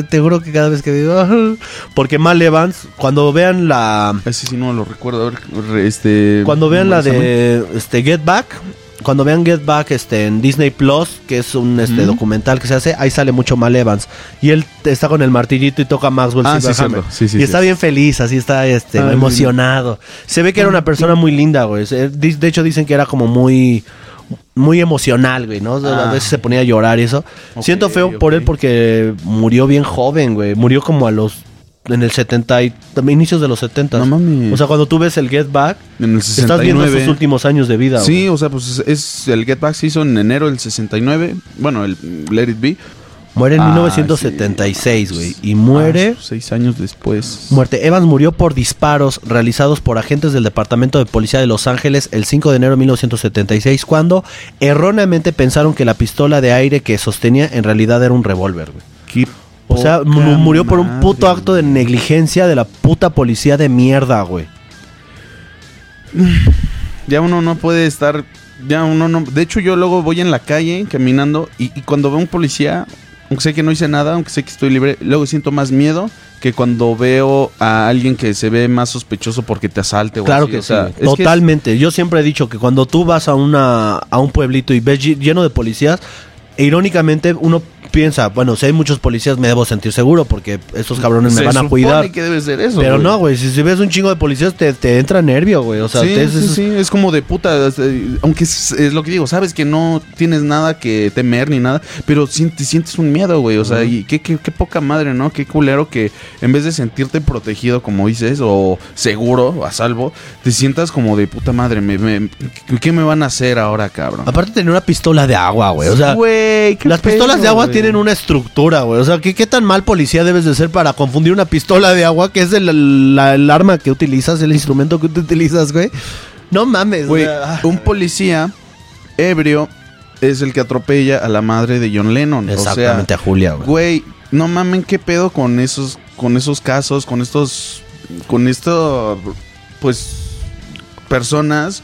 te juro que cada vez que digo, "Ah", porque Mal Evans, cuando vean la. Ese sí no lo recuerdo. A ver, este. Cuando vean la de este, Get Back, cuando vean Get Back este, en Disney Plus, que es un este, documental que se hace, ahí sale mucho Mal Evans. Y él está con el martillito y toca Maxwell Ah, sí. Sí, sí, y está bien feliz, así está este, Ah, emocionado. Se ve que era una persona muy linda, güey. Di- De hecho, dicen que era como muy muy emocional, güey, ¿no? A Ah. veces se ponía a llorar y eso. Siento feo por él porque murió bien joven, güey. Murió como a los en el 70 y inicios de los 70. No mames. O sea, cuando tú ves el Get Back, En el Estás viendo 69. sus últimos años de vida. Sí, güey. o sea, pues es, es- el Get Back se hizo en enero del 69. Bueno, el Let It Be. Muere en Ah, 1976, güey. Y muere. Ah, seis años después. Muerte. Evans murió por disparos realizados por agentes del Departamento de Policía de Los Ángeles el 5 de enero de 1976, cuando erróneamente pensaron que la pistola de aire que sostenía en realidad era un revólver, güey. Qué O sea, murió por un puto acto de negligencia de la puta policía de mierda, güey. [sighs] Ya uno no puede estar. Ya uno no. De hecho, yo luego voy en la calle caminando y, y cuando veo un policía, aunque sé que no hice nada, aunque sé que estoy libre, luego siento más miedo que cuando veo a alguien que se ve más sospechoso porque te asalte o Claro así. que O sea, sí, es que es- totalmente. Yo siempre he dicho que cuando tú vas a una a un pueblito y ves ll- lleno de policías, e irónicamente uno piensa, bueno, si hay muchos policías me debo sentir seguro porque estos cabrones me van a cuidar. que debe ser eso. Pero güey. no, güey, si, si ves un chingo de policías te, te entra nervio, güey. O sea, sí, te- es- sí, sí, es como de puta. eh, Aunque es, es lo que digo, sabes que no tienes nada que temer ni nada, pero sientes, sientes un miedo, güey. O sea, y qué, qué, qué poca madre, ¿no? Qué culero que en vez de sentirte protegido, como dices, o seguro, a salvo, te sientas como de puta madre. Me, me- ¿Qué me van a hacer ahora, cabrón? Aparte tener una pistola de agua, güey. O sea, Güey, las pistolas de agua güey. tienen una estructura, güey. O sea, ¿qué, qué tan mal policía debes de ser para confundir una pistola de agua, que es el, la- el arma que utilizas, el instrumento que tú utilizas, güey? No mames, Güey. Ah. un policía ebrio es el que atropella a la madre de John Lennon. Exactamente O a Julia, güey. Güey, no mamen qué pedo con esos, con esos casos, con estos, con esto, pues, personas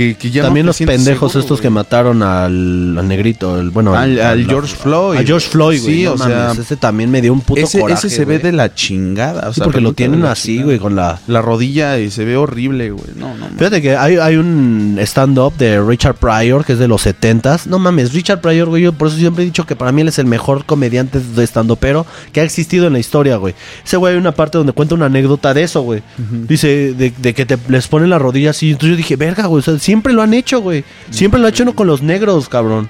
que, que ya no También los pendejos seguro, estos güey. que mataron al, al negrito, el, bueno, Al- al George Floyd. A George Floyd, güey. Sí, no o mames, sea, ese también me dio un puto ese, coraje, ese se ve de la chingada. O Sí, sea, porque lo tienen así, chingada. güey, con la... La rodilla y se ve horrible, güey. No, no. Fíjate que hay, hay un stand-up de Richard Pryor, que es de los 70s. No mames, Richard Pryor, güey, yo por eso siempre he dicho que para mí él es el mejor comediante de stand-upero que ha existido en la historia, güey. Ese güey hay una parte donde cuenta una anécdota de eso, güey. Dice, de, de que te les ponen la rodilla así. Entonces yo dije, verga, güey, o sea, siempre lo han hecho, güey. Siempre lo han hecho no con los negros, cabrón.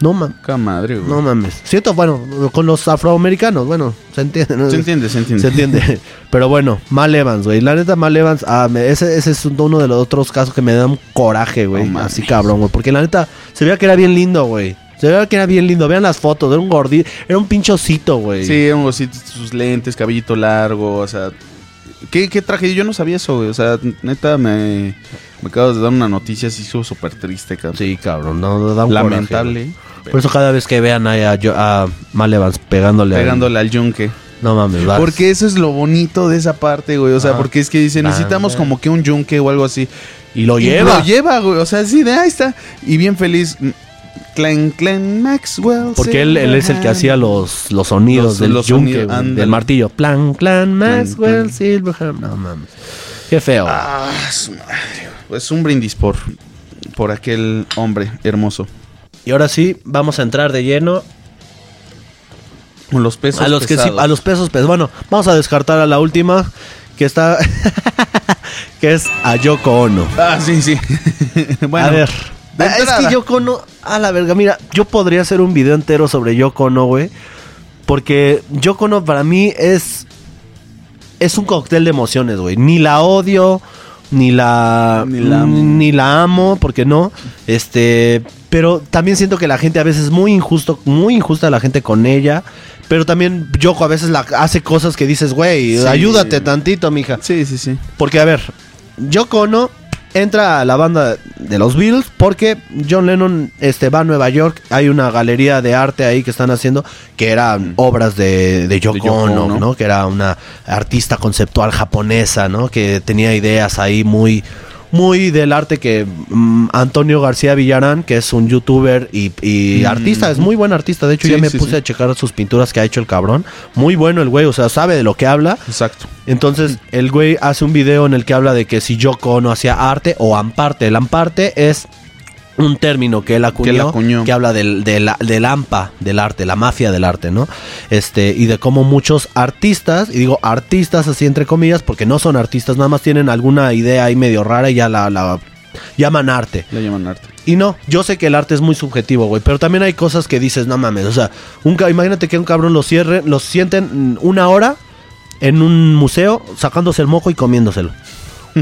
No mames. Madre, güey. No mames. Siento, bueno, con los afroamericanos, bueno, se entiende, ¿no? se entiende, se entiende. Se entiende. [laughs] Pero bueno, Mal Evans, güey. La neta, Mal Evans, ah, me- ese, ese es uno de los otros casos que me dan coraje, güey. No. Así cabrón, güey. Porque la neta, se veía que era bien lindo, güey. Se veía que era bien lindo. Vean las fotos, era un gordito, era un pinchocito, güey. Sí, un osito, sus lentes, cabellito largo, o sea... ¿Qué, qué tragedia? Yo no sabía eso, güey. O sea, neta, me, me acabas de dar una noticia así súper triste, cabrón. Sí, cabrón, no, da un Lamentable. Por eso cada vez que vean ahí a, yo- a Mal Evans pegándole, al- Pegándole al yunque. No mames, vas. Porque eso es lo bonito de esa parte, güey. O sea, Ajá. porque es que dice, necesitamos como que un yunque o algo así. Y lo Y lleva. Lo lleva, güey. O sea, sí, de ahí está. Y bien feliz. mm, Clan, Clan Maxwell. Porque él, él es el que hacía los, los sonidos Los- del los yunque, del martillo. Plan, clan, Maxwell, clan. Silverham. No mames. Qué feo. Ah, su madre. güey. Pues un brindis por, por aquel hombre hermoso. Y ahora sí, vamos a entrar de lleno Con los pesos a los que sí, pesados. a los pesos pesados. Bueno, vamos a descartar a la última, que está, [laughs] que es a Yoko Ono. Ah, sí, sí. [laughs] bueno, a ver. Ah, es que Yoko Ono, a la verga, mira, yo podría hacer un video entero sobre Yoko Ono, güey. Porque Yoko Ono para mí es. Es un cóctel de emociones, güey. Ni la odio, ni la. Ni la amo. ni la amo, porque no. Este. Pero también siento que la gente a veces es muy injusto, muy injusta la gente con ella. Pero también Yoko a veces la, hace cosas que dices, güey, Sí. ayúdate tantito, mija. Sí, sí, sí. Porque, a ver, Yoko Ono entra a la banda de los Beatles porque John Lennon este, va a Nueva York. Hay una galería de arte ahí que están haciendo que eran obras de, de Yoko, De Yoko Ono, Ono. ¿no? Que era una artista conceptual japonesa, ¿no? Que tenía ideas ahí muy... Muy del arte que mm, Antonio García Villarán, que es un youtuber y, y Mm. artista, es muy buen artista. De hecho, Sí, ya me sí, puse sí. a checar sus pinturas que ha hecho el cabrón. Muy bueno el güey, o sea, sabe de lo que habla. Exacto. Entonces, el güey hace un video en el que habla de que si Yoko Ono hacía arte o amparte. El amparte es un término que él acuñó, Que habla del, del, del AMPA, del arte, la mafia del arte, ¿no? Este, y de cómo muchos artistas, y digo artistas así entre comillas, porque no son artistas, nada más tienen alguna idea ahí medio rara y ya la, la llaman arte. Le llaman arte. Y no, yo sé que el arte es muy subjetivo, güey, pero también hay cosas que dices, no mames, o sea, un, imagínate que un cabrón lo cierre, lo sienten una hora en un museo sacándose el moco y comiéndoselo.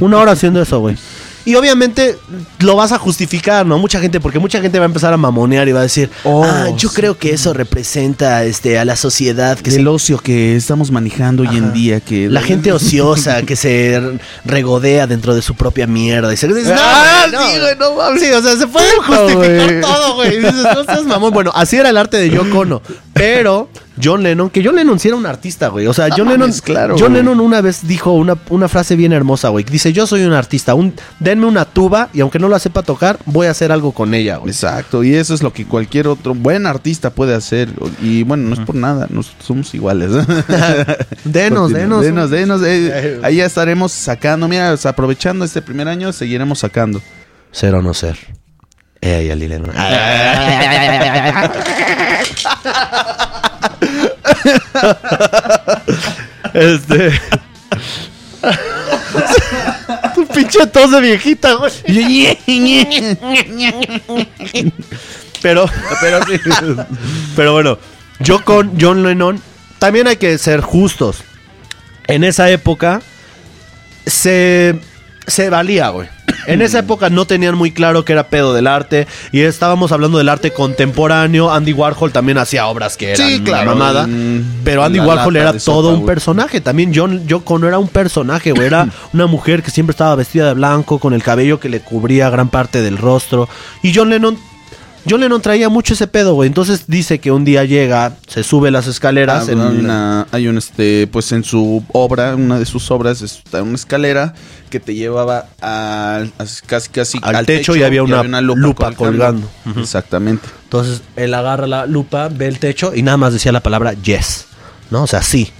Una hora haciendo eso, güey. [laughs] Y obviamente lo vas a justificar, ¿no? Mucha gente, porque mucha gente va a empezar a mamonear y va a decir, Oh, ah, yo sí. creo que eso representa este, a la sociedad que se el ocio que estamos manejando hoy en día. que La gente ociosa que se regodea dentro de su propia mierda. Y se dices, no, Ah, güey, sí, güey, no mames. Sí, o sea, se puede justificar todo, güey. Y dices, no seas mamón. Bueno, así era el arte de Yoko Ono. Pero John Lennon, que John Lennon sí era un artista, güey. O sea, No John mames, Lennon, claro, John güey. Lennon una vez dijo una, una frase bien hermosa, güey. Dice, yo soy un artista. Un, denme una tuba y aunque no la sepa tocar, voy a hacer algo con ella, güey. Exacto, y eso es lo que cualquier otro buen artista puede hacer. Y bueno, no es por nada, nos somos iguales. [laughs] Denos, denos. denos, denos, eh, ahí ya estaremos sacando. Mira, aprovechando este primer año, seguiremos sacando. Ser o no ser. Ella y Ali Lennon. Este. Tu pinche tos de viejita, güey. Pero, Pero sí. pero bueno, yo con John Lennon también hay que ser justos. En esa época se, se valía, güey. En esa época no tenían muy claro que era pedo del arte y estábamos hablando del arte contemporáneo. Andy Warhol también hacía obras que eran Sí, una mamada. mm, Pero Andy la Warhol era todo sopa, un personaje. También John Yoko no era un personaje, güey. Era [clears throat] una mujer que siempre estaba vestida de blanco, con el cabello que le cubría gran parte del rostro. Y John Lennon John Lennon traía mucho ese pedo, güey. Entonces dice que un día llega, se sube las escaleras. Ah, en una- hay un este, pues en su obra, una de sus obras está una escalera que te llevaba al- a- casi casi Al techo y había una lupa colgando. Exactamente. Entonces él agarra la lupa, ve el techo y nada más decía la palabra yes, ¿no? O sea, sí.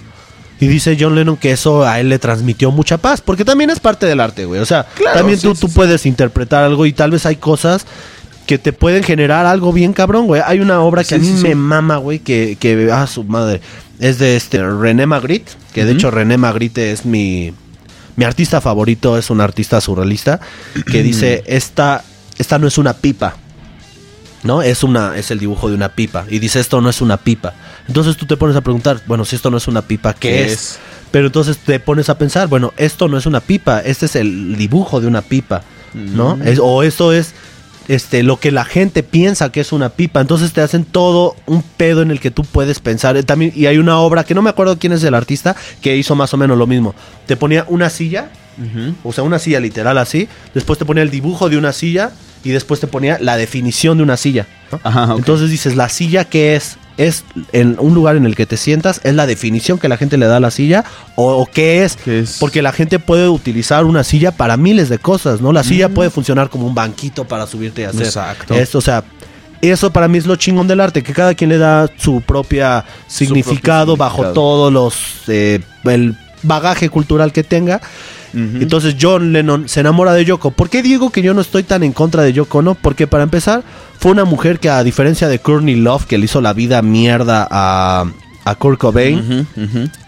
Y dice John Lennon que eso a él le transmitió mucha paz, porque también es parte del arte, güey. O sea, Claro, también sí, tú, sí, tú sí. puedes interpretar algo y tal vez hay cosas que te pueden generar algo bien cabrón, güey. Hay una obra que Sí, a mí sí, sí. me mama, güey, que, que, ah, su madre, es de este René Magritte, que de hecho René Magritte es mi, mi artista favorito, es un artista surrealista, que [clears throat] dice, esta, esta no es una pipa, ¿no? Es una es el dibujo de una pipa y dice esto no es una pipa. Entonces tú te pones a preguntar, bueno, si esto no es una pipa, ¿qué, ¿Qué es? es? Pero entonces te pones a pensar, bueno, esto no es una pipa, este es el dibujo de una pipa, ¿no? Mm. Es- o esto es este lo que la gente piensa que es una pipa. Entonces te hacen todo un pedo en el que tú puedes pensar. Eh, También y hay una obra que no me acuerdo quién es el artista que hizo más o menos lo mismo. Te ponía una silla o sea, una silla literal así. Después te ponía el dibujo de una silla y después te ponía la definición de una silla. ¿no? Ajá. Entonces dices, la silla que es, es en un lugar en el que te sientas, es la definición que la gente le da a la silla o, o qué es. ¿Qué es? Porque la gente puede utilizar una silla para miles de cosas, ¿no? La silla puede funcionar como un banquito para subirte y hacer Exacto. esto, o sea. Eso para mí es lo chingón del arte, que cada quien le da su propia significado, bajo significado. todos los eh, el bagaje cultural que tenga. Entonces John Lennon se enamora de Yoko. ¿Por qué digo que yo no estoy tan en contra de Yoko, no? Porque para empezar, fue una mujer que a diferencia de Courtney Love, que le hizo la vida mierda a, a Kurt Cobain.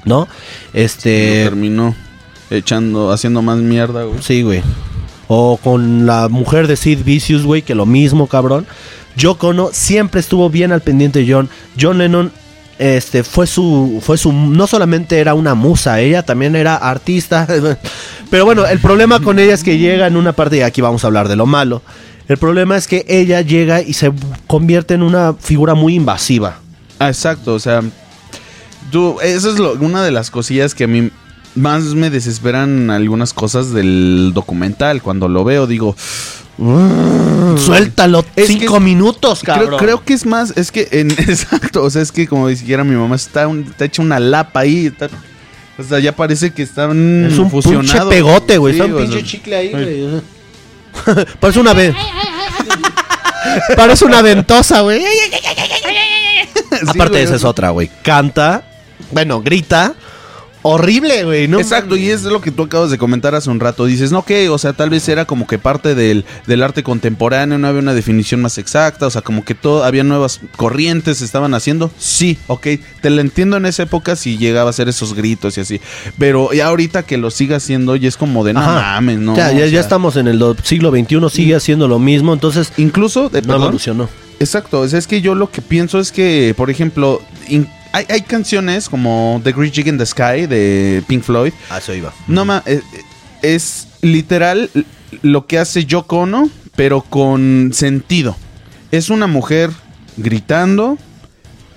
¿no? Lo Este... terminó echando, haciendo más mierda, güey. Sí, güey. O con la mujer de Sid Vicious, güey, que lo mismo, cabrón. Yoko Ono siempre estuvo bien al pendiente de John. John Lennon este fue su fue su no solamente era una musa, ella también era artista. [laughs] Pero bueno, el problema con ella es que llega en una parte y aquí vamos a hablar de lo malo. El problema es que ella llega y se convierte en una figura muy invasiva. Ah, exacto, o sea, tú, eso es una de las cosillas que a mí más me desesperan algunas cosas del documental. Cuando lo veo, digo, Suéltalo Es cinco que- minutos, cabrón. creo, creo que es más, es que, en, [laughs] exacto, o sea, es que como dijera mi mamá, está, un- está hecha una lapa ahí, está- o sea, ya parece que están Es un pinche fusionados. pegote, güey. Sí, Está un sea, pinche chicle ahí, güey. [laughs] Parece una ve- [laughs] Parece una ventosa, güey. sí, Aparte, güey, esa es otra, güey. Canta, bueno, grita. Horrible, güey. ¿no? Exacto, y es lo que tú acabas de comentar hace un rato. Dices, no, que, o sea, tal vez era como que parte del, del arte contemporáneo, no había una definición más exacta, o sea, como que todo, había nuevas corrientes, se estaban haciendo. Sí, ok, te lo entiendo en esa época si llegaba a hacer esos gritos y así. Pero ya ahorita que lo siga haciendo, ya es como de, no mames, no. ya, ya, o ya estamos en el siglo XXI, sigue haciendo lo mismo, entonces Incluso, de, no perdón, evolucionó. Exacto, o sea, es que yo lo que pienso es que, por ejemplo, in- hay, hay canciones como The Great Jig in the Sky de Pink Floyd. A eso iba. No, ma, eh, eh, es literal lo que hace Yoko Ono, pero con sentido. Es una mujer gritando,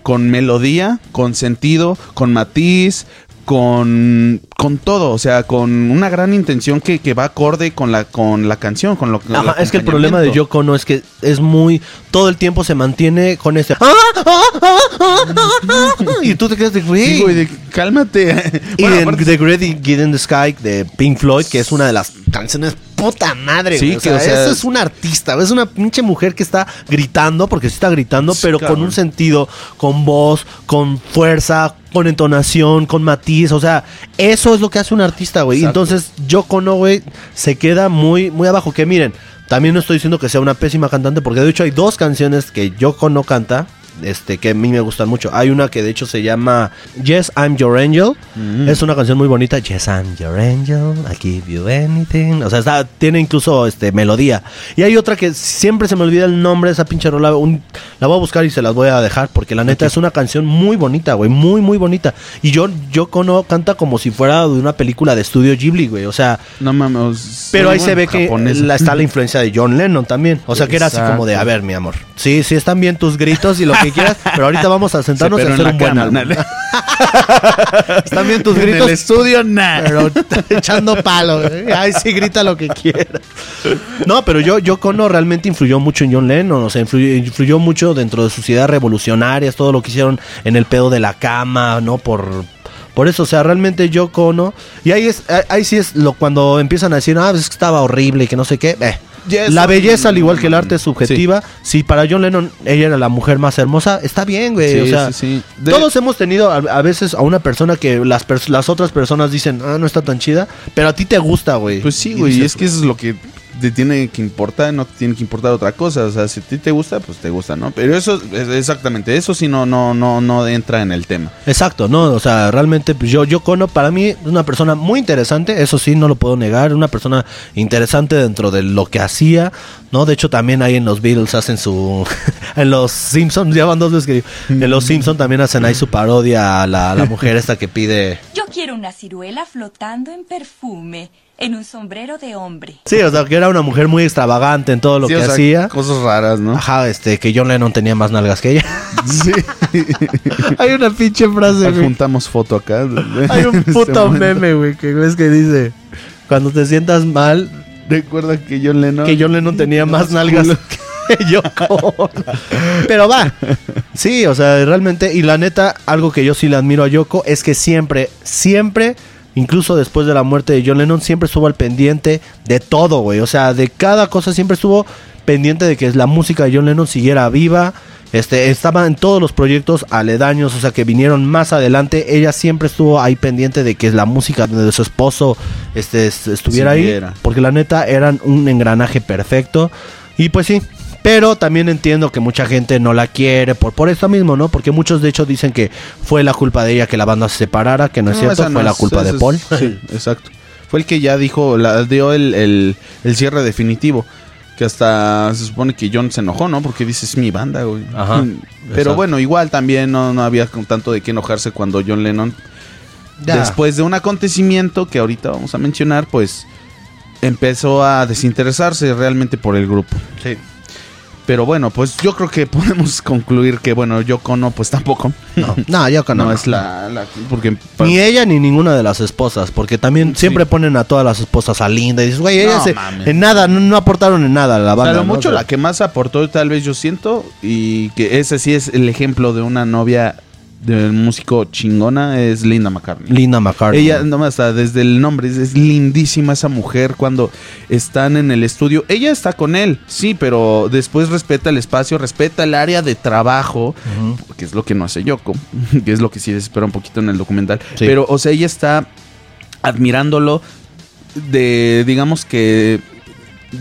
con melodía, con sentido, con matiz, con, con todo, o sea, con una gran intención que, que va acorde con la, con la canción, con lo que... Ajá, es que el problema de Yoko no es que es muy. Todo el tiempo se mantiene con este. ¡Ah, ah, ah! Y tú te quedas de, güey. Sí, güey, de- cálmate. Y Bueno, en aparte- The Great Gig in the Sky de Pink Floyd, que es una de las canciones puta madre, Sí, güey. O que, sea, o sea- es una artista, es una pinche mujer que está gritando, porque sí está gritando, Sí, pero con un sentido, con voz, con fuerza, con entonación, con matiz. O sea, eso es lo que hace un artista, güey. Exacto. entonces Yoko no, güey, se queda muy, muy abajo. Que miren, también no estoy diciendo que sea una pésima cantante, porque de hecho hay dos canciones que Yoko no canta. Este, que a mí me gustan mucho. Hay una que de hecho se llama Yes, I'm Your Angel. Mm. Es una canción muy bonita. Yes, I'm Your Angel. I give you anything. O sea, está- tiene incluso este, melodía. Y hay otra que siempre se me olvida el nombre de esa pinche rola. Un- la voy a buscar y se las voy a dejar. Porque la neta es una canción muy bonita, güey. Muy, muy bonita. Y yo, yo no canta como si fuera de una película de estudio Ghibli, güey. O sea, No mames. pero ahí se ve que la- está la influencia de John Lennon también. O sea, que era así como de, a ver, mi amor. Sí, sí están bien tus gritos y lo [laughs] que quieras, pero ahorita vamos a sentarnos y pero hacer en un buen cama, álbum. [laughs] Están bien tus En gritos. el estudio, nada. Pero [laughs] echando palo. ¿eh? Ay, sí, grita lo que quiera. No, pero yo, yo Cono realmente influyó mucho en John Lennon. O sea, influyó, influyó mucho dentro de sus ideas revolucionarias, todo lo que hicieron en el pedo de la cama, ¿no? Por. Por eso, o sea, realmente yo Cono. Y ahí es, ahí- sí es lo cuando empiezan a decir, ah, es que estaba horrible y que no sé qué. Eh, La belleza, al igual que el arte, es subjetiva. Si para John Lennon ella era la mujer más hermosa, está bien, güey. Sí, o sea, sí, sí. De- todos hemos tenido a, a veces a una persona que las, pers- las otras personas dicen, ah, no está tan chida, pero a ti te gusta, güey. Pues sí, güey, y es que eso es lo que te tiene que importar, no te tiene que importar otra cosa. O sea, si a ti te gusta, pues te gusta, ¿no? Pero eso, es exactamente, eso sí no, no, no, no entra en el tema. Exacto, no, o sea, realmente pues, yo, yo Cono para mí es una persona muy interesante, eso sí, no lo puedo negar, una persona interesante dentro de lo que hacía, ¿no? De hecho también ahí en los Beatles hacen su, [laughs] en los Simpsons, ya van dos veces que digo, en los Simpsons también hacen ahí su parodia a la, a la mujer esta que pide... Yo quiero una ciruela flotando en perfume, en un sombrero de hombre. Sí, o sea, que era una mujer muy extravagante en todo lo Sí, que o sea, hacía. Cosas raras, ¿no? Ajá, este, que John Lennon tenía más nalgas que ella. [laughs] Sí. [laughs] Hay una pinche frase, güey. Juntamos foto acá. [laughs] Hay un este puto meme, güey, que ves que dice, cuando te sientas mal, Recuerda que John Lennon. que John Lennon tenía más nalgas que yo. Pero va. Sí, o sea, realmente, y la neta, algo que yo sí le admiro a Yoko es que siempre, siempre, incluso después de la muerte de John Lennon, siempre estuvo al pendiente de todo, güey. O sea, de cada cosa siempre estuvo pendiente de que la música de John Lennon siguiera viva. Este, estaba en todos los proyectos aledaños, o sea, que vinieron más adelante. Ella siempre estuvo ahí pendiente de que la música de su esposo este, est- estuviera ahí. Porque la neta eran un engranaje perfecto. Y pues sí. Pero también entiendo que mucha gente no la quiere por, por esto mismo, ¿no? Porque muchos de hecho dicen que fue la culpa de ella que la banda se separara, que no es cierto, no fue la es- culpa de es- Paul. Sí, [laughs] exacto. Fue el que ya dijo, la, dio el, el, el cierre definitivo. Que hasta se supone que John se enojó, ¿no? Porque dice, es mi banda, güey. Ajá, [laughs] Pero exacto. bueno, igual también no, no había tanto de qué enojarse cuando John Lennon, Ya. después de un acontecimiento que ahorita vamos a mencionar, pues empezó a desinteresarse realmente por el grupo. Sí. Pero bueno, pues yo creo que [laughs] podemos concluir que, bueno, Yoko no, pues tampoco. No, [laughs] no, Yoko no. No es la... la- porque Ni ella ni ninguna de las esposas, porque también Sí. siempre ponen a todas las esposas a Linda y dices, güey, ellas No, se- en nada, no, no aportaron en nada a la O banda. sea, lo mucho O sea, la que más aportó, tal vez yo siento, y que ese sí es el ejemplo de una novia del músico chingona, es Linda McCartney. Linda McCartney. Ella, no hasta desde el nombre, es, es lindísima esa mujer cuando están en el estudio. Ella está con él, sí, pero después respeta el espacio, respeta el área de trabajo, que es lo que no hace Yoko, [laughs] que es lo que sí desespera un poquito en el documental. Sí. Pero, o sea, ella está admirándolo de, digamos que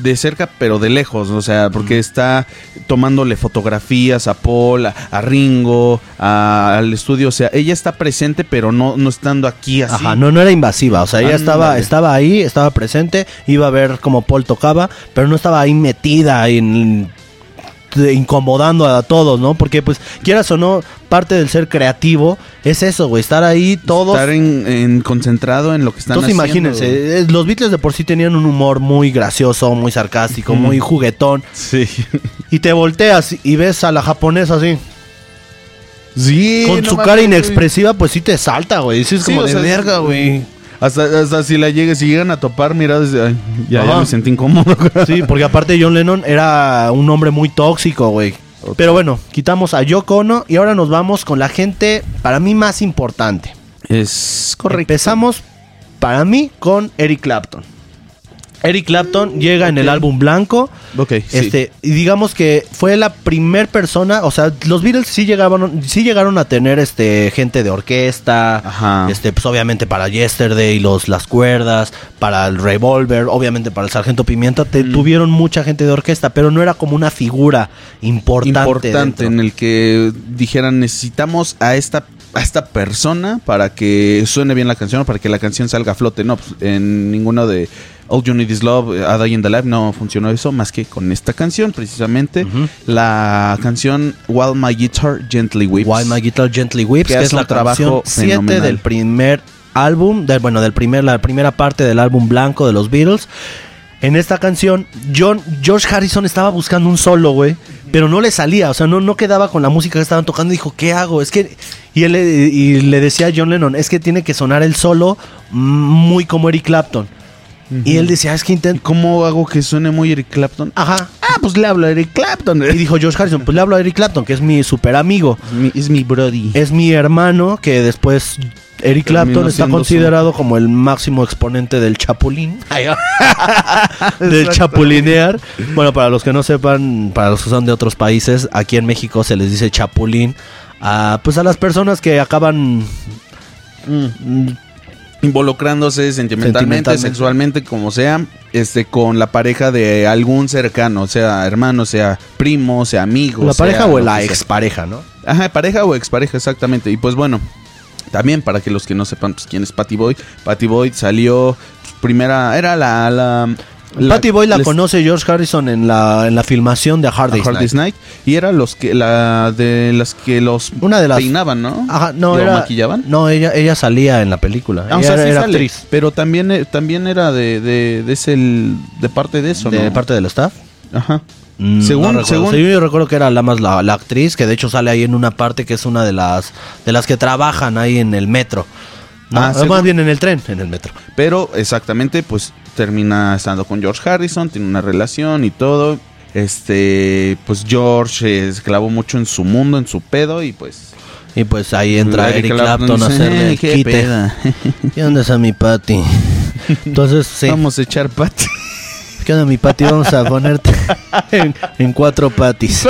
de cerca, pero de lejos, o sea, porque está tomándole fotografías a Paul, a, a Ringo, a- al estudio, o sea, ella está presente, pero no, no estando aquí así. Ajá, no, no era invasiva, o sea, ella estaba, Ándale. estaba ahí, estaba presente, iba a ver cómo Paul tocaba, pero no estaba ahí metida en incomodando a todos, ¿no? Porque pues quieras o no, parte del ser creativo es eso, güey, estar ahí todos. Estar en, en- concentrado en lo que están Entonces haciendo. imagínense, eh, los Beatles de por sí tenían un humor muy gracioso, muy sarcástico, muy juguetón, Sí. [laughs] y te volteas y ves a la japonesa así, Sí. con no su cara inexpresiva, pues sí te salta, güey, Sí, como o de sea, verga, güey. Hasta, hasta si la llegue, si llegan a topar, mira, desde, ay, ya, me sentí incómodo. [laughs] Sí, porque aparte John Lennon era un hombre muy tóxico, güey. Pero bueno, quitamos a Yoko Ono y ahora nos vamos con la gente para mí más importante. Es correcto. Empezamos para mí con Eric Clapton. Eric Clapton llega en el álbum blanco. Ok, sí. Este, y digamos que fue la primer persona, o sea, los Beatles sí llegaron, sí llegaron a tener este gente de orquesta, Ajá. este, pues obviamente para Yesterday, los, las cuerdas, para el Revolver, obviamente para el Sargento Pimienta, te- Mm. tuvieron mucha gente de orquesta, pero no era como una figura importante. importante dentro. en el que dijeran necesitamos a esta a esta persona para que suene bien la canción o para que la canción salga a flote. No, pues, en ninguno de All You Need Is Love, A Day in the Life no funcionó eso más que con esta canción precisamente. La canción While My Guitar Gently Weeps. While My Guitar Gently Weeps, Que es la canción 7 fenomenal. del primer álbum, del, bueno, del primer, la primera parte del álbum blanco de los Beatles. En esta canción, John, George Harrison estaba buscando un solo, güey, pero no le salía, o sea, no, no quedaba con la música que estaban tocando y dijo, ¿qué hago? Es que Y, él, y le decía a John Lennon, es que tiene que sonar el solo mm, muy como Eric Clapton. Y él decía, es que. ¿Cómo hago que suene muy Eric Clapton? Ajá. Ah, pues le hablo a Eric Clapton. Y dijo George Harrison, pues le hablo a Eric Clapton, que es mi super amigo. Es mi, es mi brody. Es mi hermano, que después Eric Clapton está considerado como el máximo exponente del chapulín. [laughs] del chapulinear. Bueno, para los que no sepan, para los que son de otros países, aquí en México se les dice chapulín. a, pues a las personas que acaban mm, Involucrándose sentimentalmente, Sentimentalmente. sexualmente, como sea, este, con la pareja de algún cercano, sea hermano, sea primo, sea amigo. la pareja o la expareja, ¿no? Ajá, pareja o expareja, exactamente. Y pues bueno, también para que los que no sepan pues, quién es Patty Boyd, Patty Boyd salió primera, era la... la, la- Patty Boy la les- conoce George Harrison en la, en la filmación de Hard Day's Hard Day's Night. Night, y era los que la de las que los Una de las- peinaban, ¿no? Ajá, no, ¿Lo era, maquillaban? No, ella, ella salía en la película. Ah, o ella sea, era, sí era sale, actriz. pero también eh, también era de de, de ese de parte de eso, de ¿no? parte del staff. Ajá. Mm, Según- no según- yo recuerdo que era la más la, la actriz que de hecho sale ahí en una parte que es una de las de las que trabajan ahí en el metro. Ah, según- más bien en el tren, en el metro. Pero exactamente, pues termina estando con George Harrison, tiene una relación y todo. Este, pues George eh, se clavó mucho en su mundo, en su pedo y pues Y pues ahí entra Eric Eric Clapton Clapton a hacerle "Eh, el qué quite. peda". ¿Qué onda esa mi Patty? Entonces, sí. Vamos a echar pati. ¿Qué onda mi Patty? Vamos a ponerte en, en cuatro patis.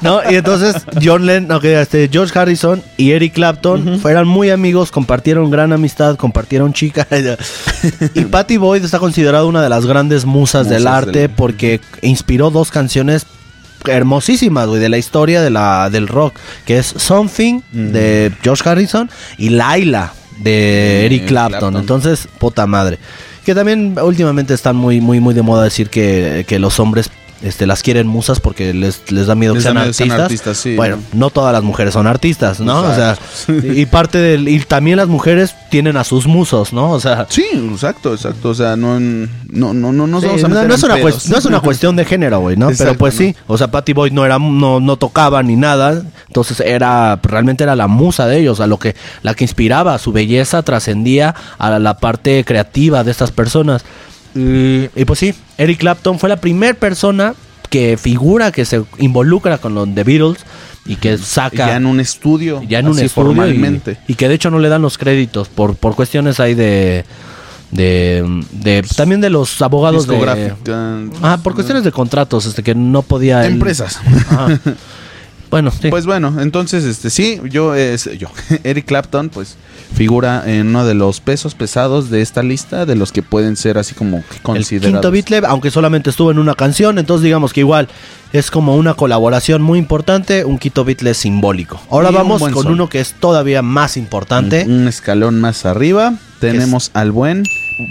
¿No? Y entonces John Lennon, ok, este, George Harrison y Eric Clapton fueron muy amigos, compartieron gran amistad, compartieron chicas. [laughs] y Patty Boyd está considerada una de las grandes musas, del arte del- porque inspiró dos canciones hermosísimas, güey, de la historia de la, del rock, que es Something de George Harrison y Laila de De Eric Clapton. Clapton. Entonces, puta madre. Que también últimamente están muy, muy, muy de moda decir que, que los hombres este, las quieren musas porque les, les da miedo Les que sean artistas. artistas, sí. Bueno, no todas las mujeres son artistas, ¿no? O sea, y parte del. Y también las mujeres tienen a sus musos, ¿no? O sea. Sí, exacto, exacto. O sea, no, no, no, no, no Sí, vamos a no, meter no es una pedos. no es una cuestión de género, güey, ¿no? Pero pues sí, o sea, Patty Boyd no era no, no tocaba ni nada, entonces era realmente era la musa de ellos, a lo que la que inspiraba, su belleza trascendía a la parte creativa de estas personas. Y, y pues sí, Eric Clapton fue la primera persona que figura que se involucra con los The Beatles y que saca Ya en un estudio. ya en un estudio y- formalmente. Y, que de hecho no le dan los créditos por, por cuestiones ahí de, de, de- también de los abogados de ah por cuestiones de contratos este que no podía él- Empresas. [laughs] Bueno sí Pues bueno, entonces, este sí, yo, es, yo, [laughs] Eric Clapton, pues figura en uno de los pesos pesados de esta lista, de los que pueden ser así como el considerados. quinto Beatle aunque solamente estuvo en una canción entonces digamos que igual es como una colaboración muy importante un quinto Beatle simbólico ahora Y un vamos buen con uno que es todavía más importante Un escalón más arriba, tenemos al buen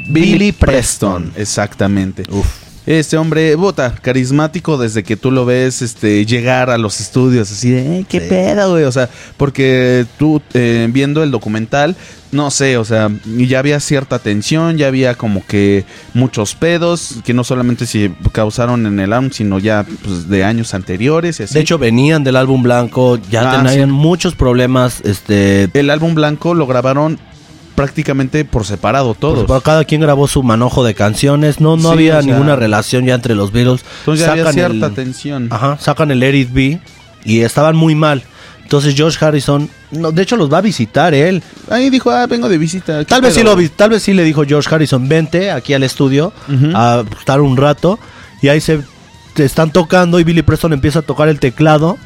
Billy Billy Preston. Preston. Exactamente. Uf. Este hombre, bota, carismático desde que tú lo ves este, llegar a los estudios, así de, "Eh, ¿qué Sí. pedo, güey? O sea, porque tú eh, viendo el documental, no sé, o sea, ya había cierta tensión, ya había como que muchos pedos, que no solamente se causaron en el álbum, sino ya pues, de años anteriores y así. de hecho venían del álbum blanco ya Ah, tenían sí. muchos problemas este el álbum blanco lo grabaron prácticamente por separado todos. Pues, cada quien grabó su manojo de canciones. No, no Sí, había o sea- ninguna relación ya entre los Beatles. Entonces había Sacan cierta el- tensión. Ajá, sacan el Let It Be y estaban muy mal. Entonces George Harrison, no, de hecho los va a visitar él. Ahí dijo, ah, vengo de visita. ¿qué Tal vez sí pedo, lo güey?" vi- tal vez sí le dijo George Harrison, vente aquí al estudio a estar un rato y ahí se están tocando y Billy Preston empieza a tocar el teclado,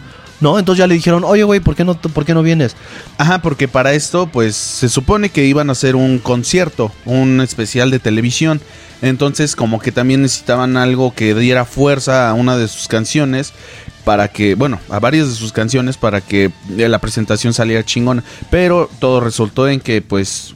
¿no? Entonces ya le dijeron, "Oye, güey, ¿por qué no por qué no vienes?" Ajá, porque para esto, pues se supone que iban a hacer un concierto, un especial de televisión. Entonces, como que también necesitaban algo que diera fuerza a una de sus canciones para que, bueno, a varias de sus canciones para que la presentación saliera chingona. Pero todo resultó en que, pues,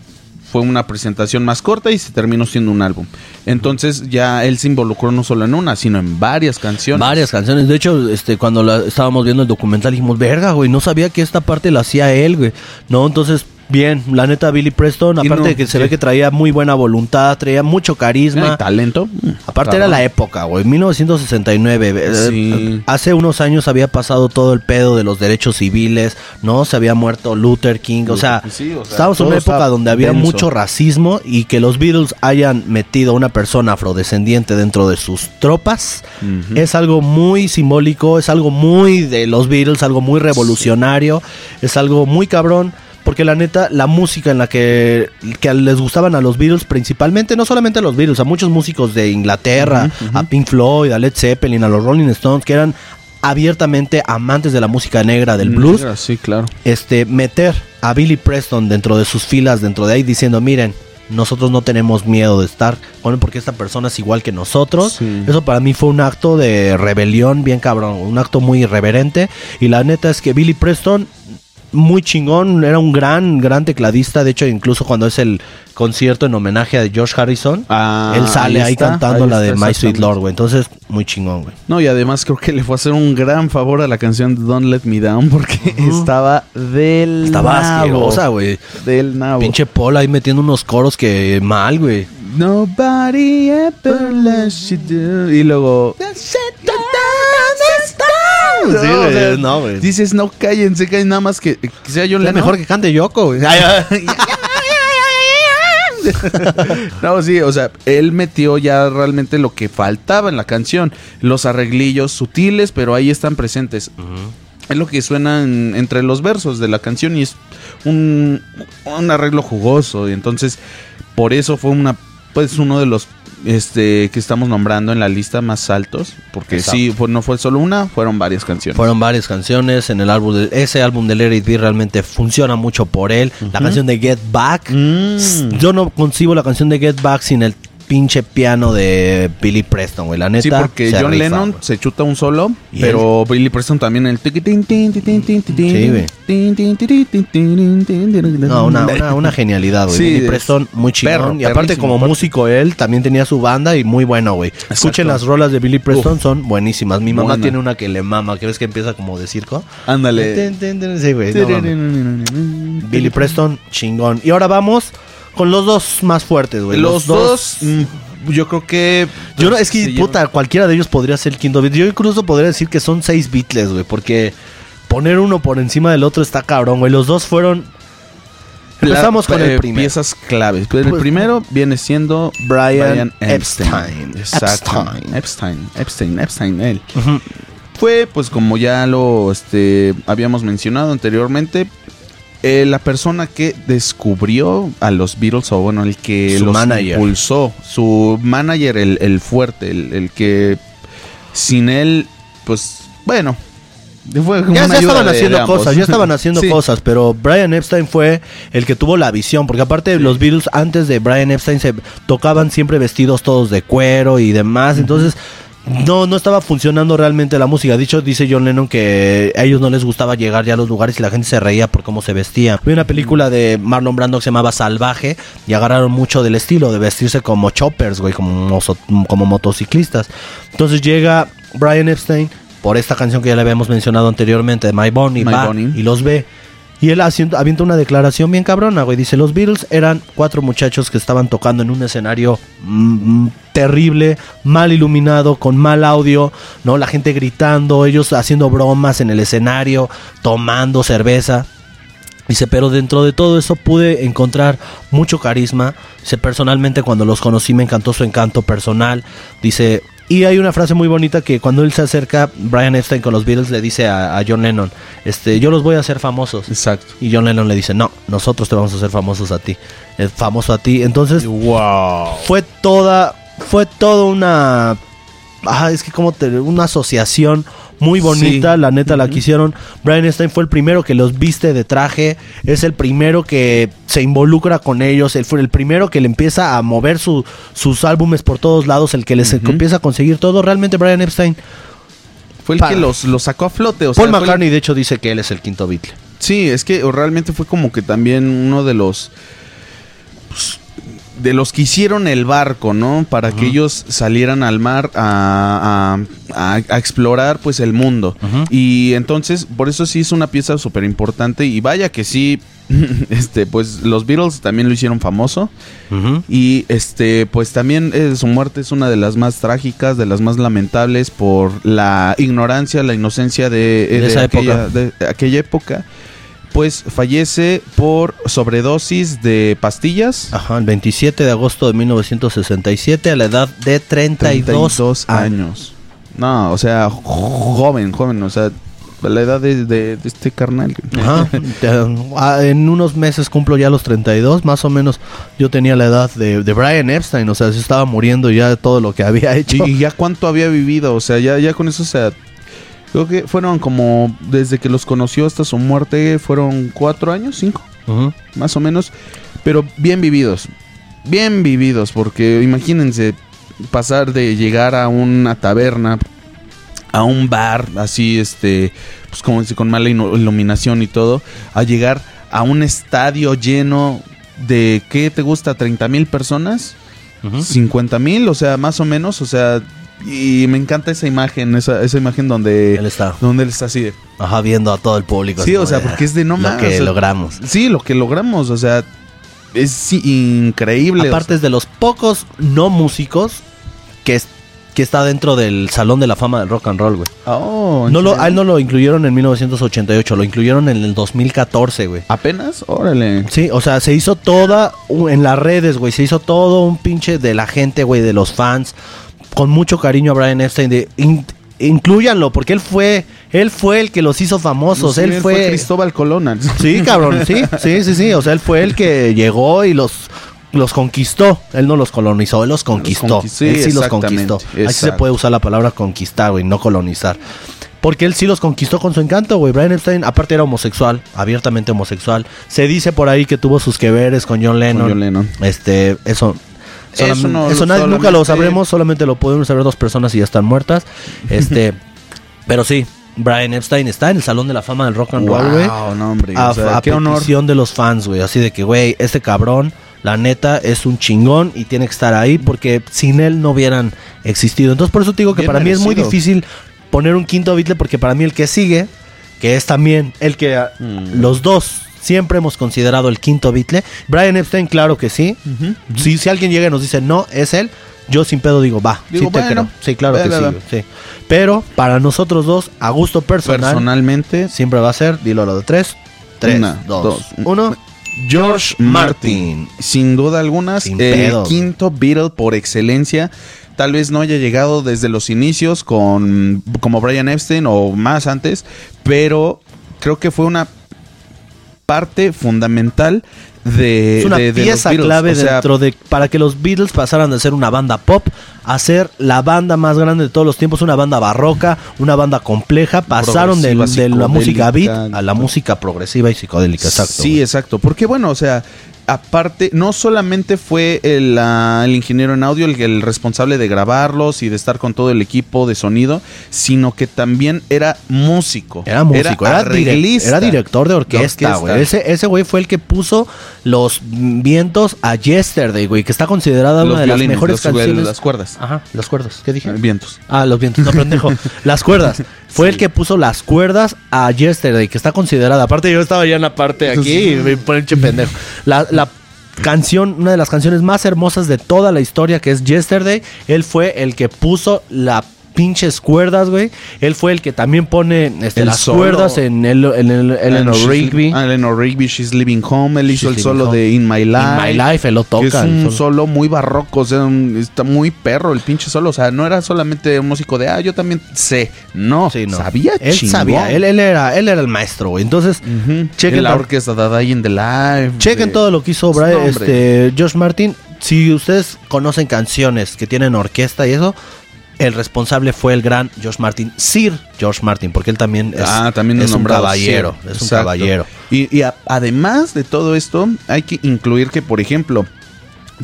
fue una presentación más corta y se terminó siendo un álbum. Entonces, ya él se involucró no solo en una, sino en varias canciones. Varias canciones. De hecho, este, cuando la, estábamos viendo el documental dijimos, verga, güey, no sabía que esta parte la hacía él, güey. No, entonces Bien, la neta Billy Preston, aparte no, de que se sí. ve que traía muy buena voluntad, traía mucho carisma. Talento. Aparte era la época, güey, 1969. eh, Sí. Hace unos años había pasado todo el pedo de los derechos civiles, ¿no? Se había muerto Luther King, o sea, Sí, o sea, estábamos en una época donde había denso. mucho racismo y que los Beatles hayan metido a una persona afrodescendiente dentro de sus tropas es algo muy simbólico, es algo muy de los Beatles, algo muy revolucionario, es algo muy cabrón. Porque la neta, la música en la que, que les gustaban a los Beatles, principalmente, no solamente a los Beatles, a muchos músicos de Inglaterra, a Pink Floyd, a Led Zeppelin, a los Rolling Stones, que eran abiertamente amantes de la música negra, del blues, Negra, Sí, claro. este, meter a Billy Preston dentro de sus filas, dentro de ahí, diciendo, miren, nosotros no tenemos miedo de estar con él porque esta persona es igual que nosotros. Sí. Eso para mí fue un acto de rebelión bien cabrón, un acto muy irreverente. Y la neta es que Billy Preston, muy chingón, era un gran, gran tecladista. De hecho, incluso cuando es el concierto en homenaje a George Harrison, Ah, él sale ahí, está, cantando ahí la de My Sweet. Lord, güey. Entonces, muy chingón, güey. No, y además creo que le fue a hacer un gran favor a la canción Don't Let Me Down porque [laughs] estaba del Estaba asquerosa, güey. Del nabo. Pinche Paul ahí metiendo unos coros que mal, güey. Nobody ever lets you do. Y luego. No, o sea, güey, no, güey. Dices, no cállense, que nada más que, que sea Es Lennon. mejor que cante Yoko, güey. [laughs] [laughs] No, sí, o sea, él metió ya realmente lo que faltaba en la canción. Los arreglillos sutiles, pero ahí están presentes. Es lo que suena en- entre los versos de la canción y es un, un arreglo jugoso. Y entonces, por eso fue una, pues uno de los este que estamos nombrando en la lista más altos. Porque Exacto. sí, pues, no fue solo una, fueron varias canciones. Fueron varias canciones en el álbum. De, ese álbum de It Be realmente funciona mucho por él. La canción de Get Back. Mm. Yo no concibo la canción de Get Back sin el pinche piano de Billy Preston, güey. La neta. Sí, porque John rifa, Lennon güey. se chuta un solo, pero Billy Preston también el Sí, güey. No, una, una, una genialidad, güey. Sí, Billy es Preston, muy chingón. y aparte, como músico, él también tenía su banda y muy bueno, güey. Escuchen las rolas de Billy Preston, son buenísimas. Mi mamá Buena. tiene una que le mama, que ves que empieza como de circo. Ándale. Sí, güey. no. Billy Preston, chingón. Y ahora vamos con los dos más fuertes, güey. Los dos, mm, yo creo que. Yo no, es que, puta, cualquiera de ellos podría ser el quinto Beatle. Yo incluso podría decir que son seis Beatles, güey, porque poner uno por encima del otro está cabrón, güey. Los dos fueron. La- Empezamos con eh, el primero. Piezas claves. El Pues- primero viene siendo Brian Epstein. Epstein. Exacto. Epstein. Epstein. Epstein. Epstein. Él. Fue, pues, como ya lo este, habíamos mencionado anteriormente. Eh, la persona que descubrió a los Beatles, o bueno, el que Su los manager. impulsó, su manager, el, el fuerte, el, el que sin él, pues, bueno, fue como Ya, una ya ayuda estaban de- haciendo de cosas, ya estaban haciendo [laughs] Sí. cosas, pero Brian Epstein fue el que tuvo la visión, porque aparte los Beatles antes de Brian Epstein se tocaban siempre vestidos todos de cuero y demás, entonces no, no estaba funcionando realmente la música. Dicho, dice John Lennon que a ellos no les gustaba llegar ya a los lugares y la gente se reía por cómo se vestían. Vi una película de Marlon Brando que se llamaba Salvaje y agarraron mucho del estilo de vestirse como choppers, güey, como, como motociclistas. Entonces llega Brian Epstein por esta canción que ya le habíamos mencionado anteriormente de My Bonnie, My va Bonnie. y los ve. Y él haciendo, avienta una declaración bien cabrona, güey. Dice, los Beatles eran cuatro muchachos que estaban tocando en un escenario mm, mm, terrible, mal iluminado, con mal audio, ¿no? La gente gritando, ellos haciendo bromas en el escenario, tomando cerveza. Dice, pero dentro de todo eso pude encontrar mucho carisma. Dice, personalmente cuando los conocí me encantó su encanto personal. Dice, y hay una frase muy bonita que cuando él se acerca, Brian Epstein con los Beatles le dice a, a John Lennon, este, yo los voy a hacer famosos. Exacto. Y John Lennon le dice, no, nosotros te vamos a hacer famosos a ti. Es famoso a ti. Entonces, Wow. fue toda, fue toda una, ah, es que como te, una asociación muy bonita, Sí. la neta la que hicieron. Brian Epstein fue el primero que los viste de traje, es el primero que se involucra con ellos, él fue el primero que le empieza a mover su- sus álbumes por todos lados, el que les empieza a conseguir todo. Realmente Brian Epstein, Fue el que los, los sacó a flote. O sea, Paul el- McCartney de hecho dice que él es el quinto Beatle. Sí, es que realmente fue como que también uno de los. pues, de los que hicieron el barco, ¿no? Para que ellos salieran al mar a, a- a- a explorar pues el mundo. Y entonces, por eso sí es una pieza súper importante. Y vaya que sí, [laughs] este, pues los Beatles también lo hicieron famoso. Y este, pues también eh, su muerte es una de las más trágicas, de las más lamentables por la ignorancia, la inocencia de, eh, De esa aquella, época. de aquella época. Pues fallece por sobredosis de pastillas. Ajá, el 27 de agosto de 1967 a la edad de 32, 32 años. años. No, o sea, jo- joven, joven, o sea, la edad de, de- de este carnal. Ajá. [laughs] Ah, en unos meses cumplo ya los 32, más o menos yo tenía la edad de, de Brian Epstein, o sea, se estaba muriendo ya de todo lo que había hecho. Y, y ya cuánto había vivido, o sea, ya, ya con eso, o sea, creo que fueron como, desde que los conoció hasta su muerte, fueron cuatro años, cinco, más o menos, pero bien vividos, bien vividos, porque imagínense pasar de llegar a una taberna, a un bar, así, este, pues como dice, con mala iluminación y todo, a llegar a un estadio lleno de, ¿qué te gusta? ¿30 mil personas? Ujú. 50 mil, o sea, más o menos, o sea, y me encanta esa imagen, esa, esa imagen donde Él está, donde él está así de... ajá, viendo a todo el público. Sí, o sea, porque es de no lo mames, que o sea, logramos. Sí, lo que logramos, o sea, es sí, increíble. o Aparte es de los pocos no músicos que, es- que está dentro del Salón de la Fama del Rock and Roll, güey. sea, oh, ¿en No lo, a él no lo incluyeron en 1988, lo incluyeron en el 2014, güey. ¿Apenas? Órale. Sí, o sea, se hizo toda en las redes, güey. Se hizo todo un pinche de la gente, güey, de los fans. Con mucho cariño a Brian Epstein. De, in- incluyanlo, porque él fue, él fue el que los hizo famosos. Sí, él fue. Cristóbal Colón. Sí, cabrón, sí, sí, sí, sí. O sea, él fue el que llegó y los, los conquistó. Él no los colonizó, él los conquistó. conquistó, sí, él sí los conquistó. Así se exacto. puede usar la palabra conquistar, güey, no colonizar. Porque él sí los conquistó con su encanto, güey. Brian Epstein, aparte era homosexual, abiertamente homosexual. Se dice por ahí que tuvo sus que veres con John Lennon. John Lennon. Este, eso. Eso no- eso nunca lo sabremos, solamente lo podemos saber dos personas y ya están muertas. Este, [laughs] pero sí, Brian Epstein está en el Salón de la Fama del Rock and Roll, güey Wow, no, hombre. a, o sea, a qué honor. petición de los fans, güey. Así de que, güey, este cabrón, la neta, es un chingón y tiene que estar ahí porque sin él no hubieran existido. Entonces, por eso te digo que Bien para mí es muy merecido. difícil poner un quinto Beatle porque para mí el que sigue, que es también el que Mm. los dos siempre hemos considerado el quinto Beatle. Brian Epstein, claro que sí. Si, si alguien llega y nos dice, no, es él. Yo sin pedo digo, va, Digo, sí te bueno, creo. Sí, claro que sí. Pero para nosotros dos, a gusto personal, Personalmente, siempre va a ser, dilo a lo de tres. Tres, Una, dos, dos, uno. George Martin. sin duda alguna, Sin el quinto Beatle por excelencia. Tal vez no haya llegado desde los inicios con como Brian Epstein o más antes, pero creo que fue una parte fundamental de Es una de- pieza clave O sea, dentro de para que los Beatles pasaran de ser una banda pop a ser la banda más grande de todos los tiempos, una banda barroca, una banda compleja, pasaron de, de la música beat a la música progresiva y psicodélica, exacto. Sí, exacto. Porque bueno, o sea, aparte, no solamente fue el, el ingeniero en audio el, el responsable de grabarlos y de estar con todo el equipo de sonido, sino que también era músico. Era músico, era, arreglista. era director de orquesta, güey. Ese, ese güey fue el que puso los vientos a Yesterday, güey, que está considerada Los una de las mejores los- canciones. las cuerdas. Ajá, las cuerdas. ¿Qué dije? Vientos. Ah, los vientos, no pendejo. [laughs] las cuerdas. Fue Sí. el que puso las cuerdas a Yesterday, que está considerada. Aparte, yo estaba ya en la parte aquí y me pone che pendejo. La, la canción, una de las canciones más hermosas de toda la historia, que es Yesterday, él fue el que puso la pinches cuerdas, güey. Él fue el que también pone este, las solo. cuerdas en el, en el Eleanor She's- Rigby. ah, Eleanor Rigby, She's Living Home. Él hizo She's el solo Home. de In My Life. In My Life, él lo toca. es un solo. solo muy barroco, o sea, un- está muy perro el pinche solo. O sea, no era solamente un músico de, ah, yo también sé. No, Sí, no. sabía Él chingón. sabía, él, él era, él era el maestro, güey. Entonces, Ujú. chequen En la orquesta de Day in the Life. Chequen de- todo lo que hizo Brian, este, Josh Martin. Si ustedes conocen canciones que tienen orquesta y eso, el responsable fue el gran Josh Martin, Sir Josh Martin, porque él también es, ah, también es un nombrado caballero, Sir. es un caballero. Y, y a- además de todo esto, hay que incluir que, por ejemplo,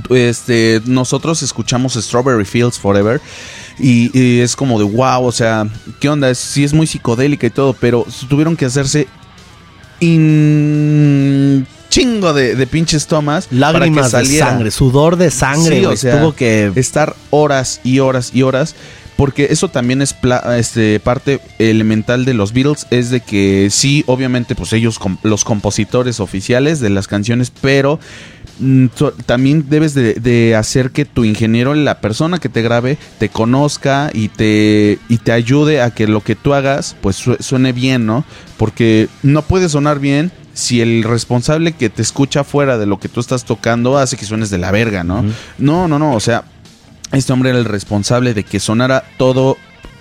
este, nosotros escuchamos Strawberry Fields Forever y, y es como de wow, o sea, ¿qué onda? Es- sí es muy psicodélica y todo, pero tuvieron que hacerse in chingo de, de pinches tomas Lágrimas para de que saliera. sangre, sudor de sangre, Sí, o sea, tuvo que estar horas y horas y horas porque eso también es pla- este, parte elemental de los Beatles, es de que sí, obviamente, pues ellos, los compositores oficiales de las canciones, pero también debes de, de hacer que tu ingeniero, la persona que te grabe, te conozca y te, y te ayude a que lo que tú hagas, pues su- suene bien, ¿no? Porque no puede sonar bien si el responsable que te escucha fuera de lo que tú estás tocando hace que suenes de la verga, ¿no? No, no, no, o sea, este hombre era el responsable de que sonara todo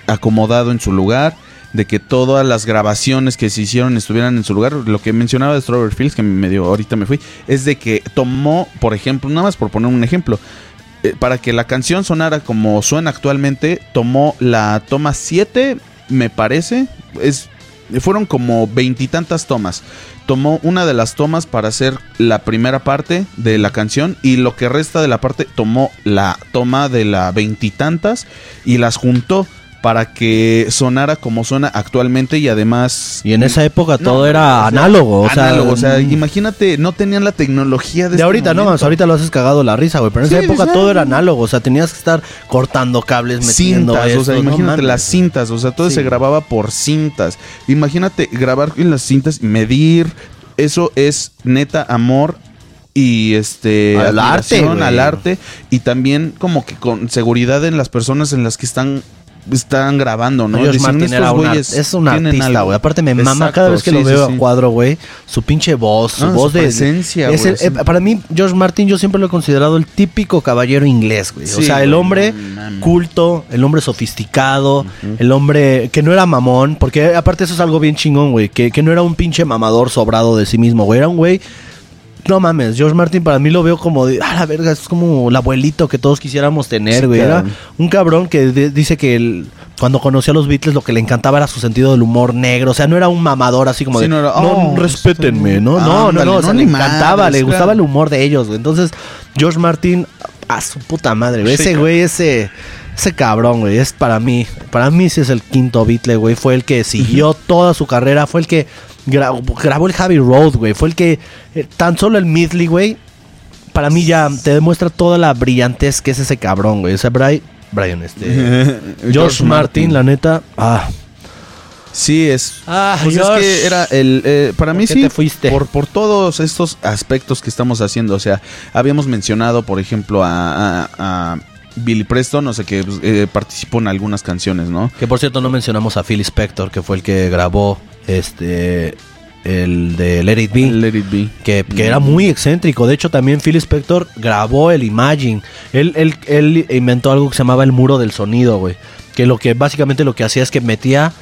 acomodado en su lugar, de que todas las grabaciones que se hicieron estuvieran en su lugar. Lo que mencionaba de Strawberry Fields, que me dio, ahorita me fui, es de que tomó, por ejemplo, nada más por poner un ejemplo, eh, para que la canción sonara como suena actualmente, tomó la toma 7, me parece, es fueron como veintitantas tomas. Tomó una de las tomas para hacer la primera parte de la canción y lo que resta de la parte tomó la toma de la veintitantas y las juntó para que sonara como suena actualmente y además Y en esa época No, todo era o sea, análogo, o sea, análogo, o sea, mm, imagínate, no tenían la tecnología de, de este ahorita no, momento. más ahorita lo haces cagado la risa, güey, pero en esa época todo era análogo, o sea, tenías que estar cortando cables, metiendo cintas, o sea, no imagínate las cintas, o sea, todo Sí. se grababa por cintas. Imagínate grabar en las cintas, medir, eso es neta amor y este Al arte, al arte y también como que con seguridad en las personas en las que están están grabando, ¿no? George Dicen, Martin "Estos era es un artista, algo". güey. Aparte me mama Exacto, cada vez que sí, lo veo sí. a cuadro, güey. Su pinche voz, su Ah, voz su de presencia, es güey, el- sí. eh, para mí George Martin yo siempre lo he considerado el típico caballero inglés, güey. o sea, el hombre culto, el hombre sofisticado, el hombre que no era mamón, porque aparte eso es algo bien chingón, güey, que, que no era un pinche mamador sobrado de sí mismo, güey, era un güey no mames, George Martin para mí lo veo como de, ah, la verga, es como el abuelito que todos quisiéramos tener, Sí, güey. Era un cabrón que de- dice que él, cuando conoció a los Beatles lo que le encantaba era su sentido del humor negro. O sea, no era un mamador así como Sí, de, no no, era, "Oh, respétenme, ¿no? este- no, no, ándale, no, o sea, no, le encantaba, le gustaba el humor de ellos, güey. Entonces, George Martin, a su puta madre, güey. Ese güey, ese... Ese cabrón, güey, es para mí, para mí sí es el quinto Beatle, güey, fue el que siguió toda su carrera, fue el que gra- grabó el Javi Road, güey, fue el que, eh, tan solo el Midley, güey, para mí ya te demuestra toda la brillantez que es ese cabrón, güey. Ese Brian, Brian, este. [laughs] George, Martin, la neta. Ah, Sí, es. Ah, pues es Josh. que era el. eh, para ¿Por mí qué sí. te fuiste? Por, por todos estos aspectos que estamos haciendo. O sea, habíamos mencionado, por ejemplo, a, a- a Billy Preston, no sé, que pues, eh, participó en algunas canciones, ¿no? que por cierto no mencionamos a Phil Spector, que fue el que grabó este. El de Let It Be. Let It Be. que, que era muy excéntrico. De hecho, también Phil Spector grabó el Imagine. Él, él, él inventó algo que se llamaba el muro del sonido, güey. Que lo que básicamente lo que hacía es que metía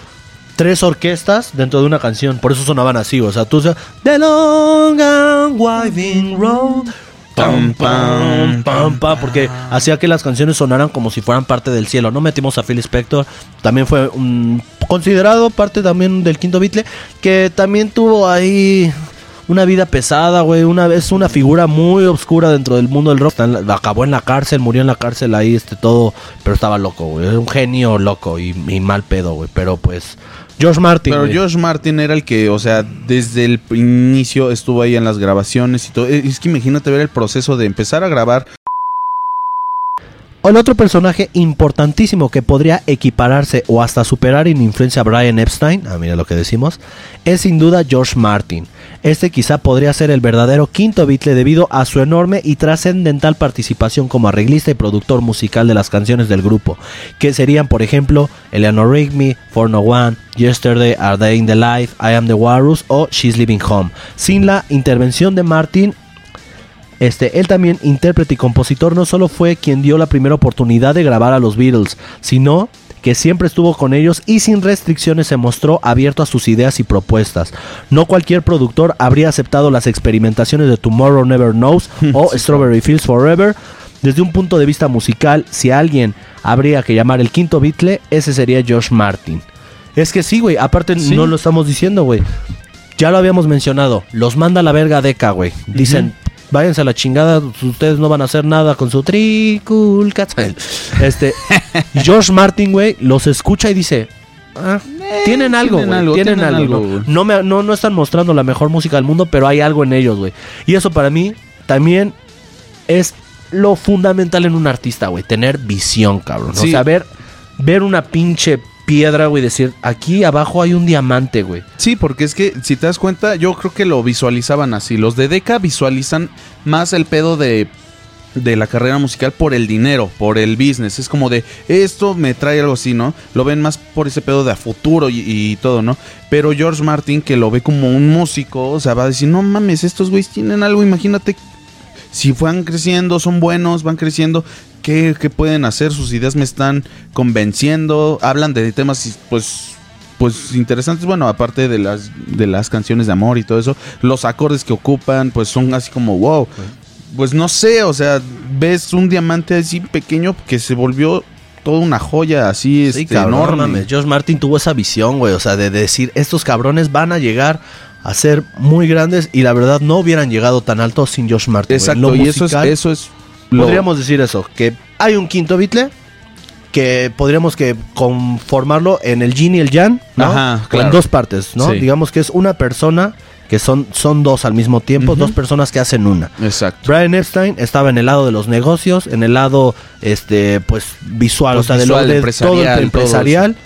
tres orquestas dentro de una canción. Por eso sonaban así. O sea, tú sabes, The Long and Winding Road. Pam, pam, pam, pam, porque hacía que las canciones sonaran como si fueran parte del cielo. No metimos a Phil Spector, también fue un- considerado parte también del quinto Beatle, que también tuvo ahí una vida pesada, güey. Una vez una figura muy oscura dentro del mundo del rock. Acabó en la cárcel, murió en la cárcel ahí, este todo, pero estaba loco, güey. Un genio loco y, y mal pedo, güey. Pero pues, George Martin. Pero güey. Josh Martin era el que, o sea, desde el inicio estuvo ahí en las grabaciones y todo. Eh, Es que imagínate ver el proceso de empezar a grabar. El otro personaje importantísimo que podría equipararse o hasta superar en influencia a Brian Epstein, ah, mira lo que decimos, es sin duda George Martin. Este quizá podría ser el verdadero quinto Beatle debido a su enorme y trascendental participación como arreglista y productor musical de las canciones del grupo, que serían por ejemplo Eleanor Rigby, For No One, Yesterday, Are They in the Life, I Am the Walrus o She's Living Home. Sin la intervención de Martin este, él también, intérprete y compositor, no solo fue quien dio la primera oportunidad de grabar a los Beatles, sino que siempre estuvo con ellos y sin restricciones se mostró abierto a sus ideas y propuestas. No cualquier productor habría aceptado las experimentaciones de Tomorrow Never Knows [laughs] o Strawberry Fields Forever. Desde un punto de vista musical, si a alguien habría que llamar el quinto Beatle, ese sería George Martin. Es que sí, güey, aparte Sí. no lo estamos diciendo, güey. Ya lo habíamos mencionado. Los manda a la verga Deca, güey. Dicen, váyanse a la chingada, ustedes no van a hacer nada con su Tricul Cats". [laughs] Este, George Martin, güey, los escucha y dice, "Ah, tienen algo, tienen algo, tienen, tienen algo. algo, ¿no? güey". No, me, no, no están mostrando la mejor música del mundo, pero hay algo en ellos, güey. Y eso para mí también es lo fundamental en un artista, güey, tener visión, cabrón. O Sí. sea, ver ver una pinche piedra, güey, decir, aquí abajo hay un diamante, güey. Sí, porque es que si te das cuenta, yo creo que lo visualizaban así. Los de Deca visualizan más el pedo de de la carrera musical por el dinero, por el business. Es como de esto me trae algo así, ¿no? Lo ven más por ese pedo de a futuro y, y todo, ¿no? Pero George Martin, que lo ve como un músico, o sea, va a decir, no mames, estos güeyes tienen algo, imagínate. Si van creciendo, son buenos, van creciendo, ¿qué, qué pueden hacer? Sus ideas me están convenciendo. Hablan de temas, pues, pues interesantes. Bueno, aparte de las, de las canciones de amor y todo eso, los acordes que ocupan, pues son así como wow. Pues no sé, o sea, ves un diamante así pequeño que se volvió toda una joya así Sí, este, cabrón, enorme. mames. George Martin tuvo esa visión, güey. O sea, de decir, estos cabrones van a llegar a ser muy grandes y la verdad no hubieran llegado tan alto sin George Martin. Exacto, Lo y eso es, eso es lo- Podríamos decir eso, que hay un quinto Beatle que podríamos que conformarlo en el yin y el yang, ¿no? Ajá, claro. En dos partes, ¿no? Sí. Digamos que es una persona que son, son dos al mismo tiempo, dos personas que hacen una. Exacto. Brian Epstein estaba en el lado de los negocios, en el lado este pues visual, Pues o sea, de visual, lo de empresarial, todo el todo empresarial.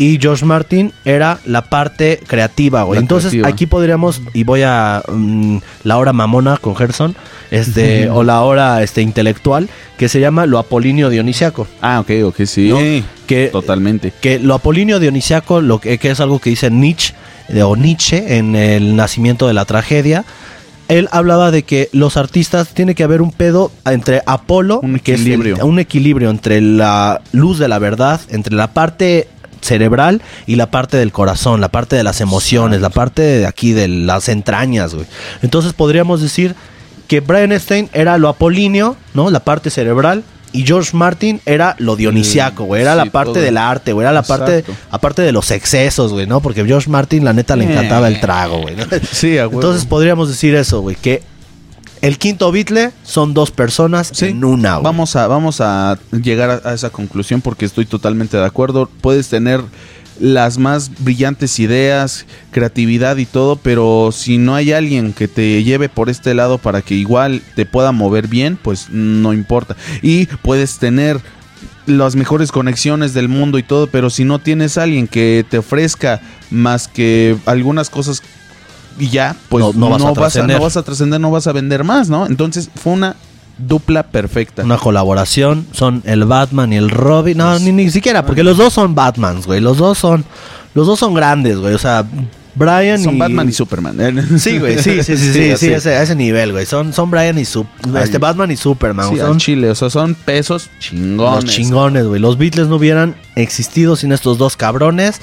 Y George Martin era la parte creativa, güey. La Entonces creativa. aquí podríamos, y voy a mm, la hora mamona con Gerson, este, [laughs] o la hora este, intelectual, que se llama lo apolíneo dionisiaco. Ah, ok, ok, sí. ¿no? Que, Totalmente. que lo apolíneo dionisiaco, lo que, que es algo que dice Nietzsche, de- o Nietzsche en el nacimiento de la tragedia, él hablaba de que los artistas tiene que haber un pedo entre Apolo, Un que es el- equilibrio. un equilibrio entre la luz de la verdad, entre la parte cerebral y la parte del corazón, la parte de las emociones, la parte de aquí de las entrañas, güey. Entonces podríamos decir que Brian Epstein era lo apolíneo, ¿no? La parte cerebral. Y George Martin era lo dionisiaco, güey. Era Sí, la parte todo. del arte, güey. Era la parte, aparte de los excesos, güey, ¿no? Porque George Martin, la neta, le Eh. encantaba el trago, güey. ¿no? Sí, a. Entonces podríamos decir eso, güey. Que el quinto Beatle son dos personas Sí. en una, güey. Vamos a, vamos a llegar a, a esa conclusión porque estoy totalmente de acuerdo. Puedes tener las más brillantes ideas, creatividad y todo, pero si no hay alguien que te lleve por este lado para que igual te pueda mover bien, pues no importa. Y puedes tener las mejores conexiones del mundo y todo, pero si no tienes alguien que te ofrezca más que algunas cosas y ya, pues No- no vas a no trascender. no vas a trascender, no vas a vender más, ¿no? Entonces fue una dupla perfecta. Una colaboración, son el Batman y el Robin. No, ni, ni siquiera, porque los dos son Batmans, güey. Los dos son, los dos son grandes, güey. O sea, Brian Son y... Batman y Superman. [laughs] Sí, güey, sí, sí, sí, sí, sí, ese- a ese nivel, güey. Son, son Brian y Sup- Ay. este Batman y Superman. Sí, son chile, o sea, son pesos chingones. los chingones, güey. Los Beatles no hubieran existido sin estos dos cabrones.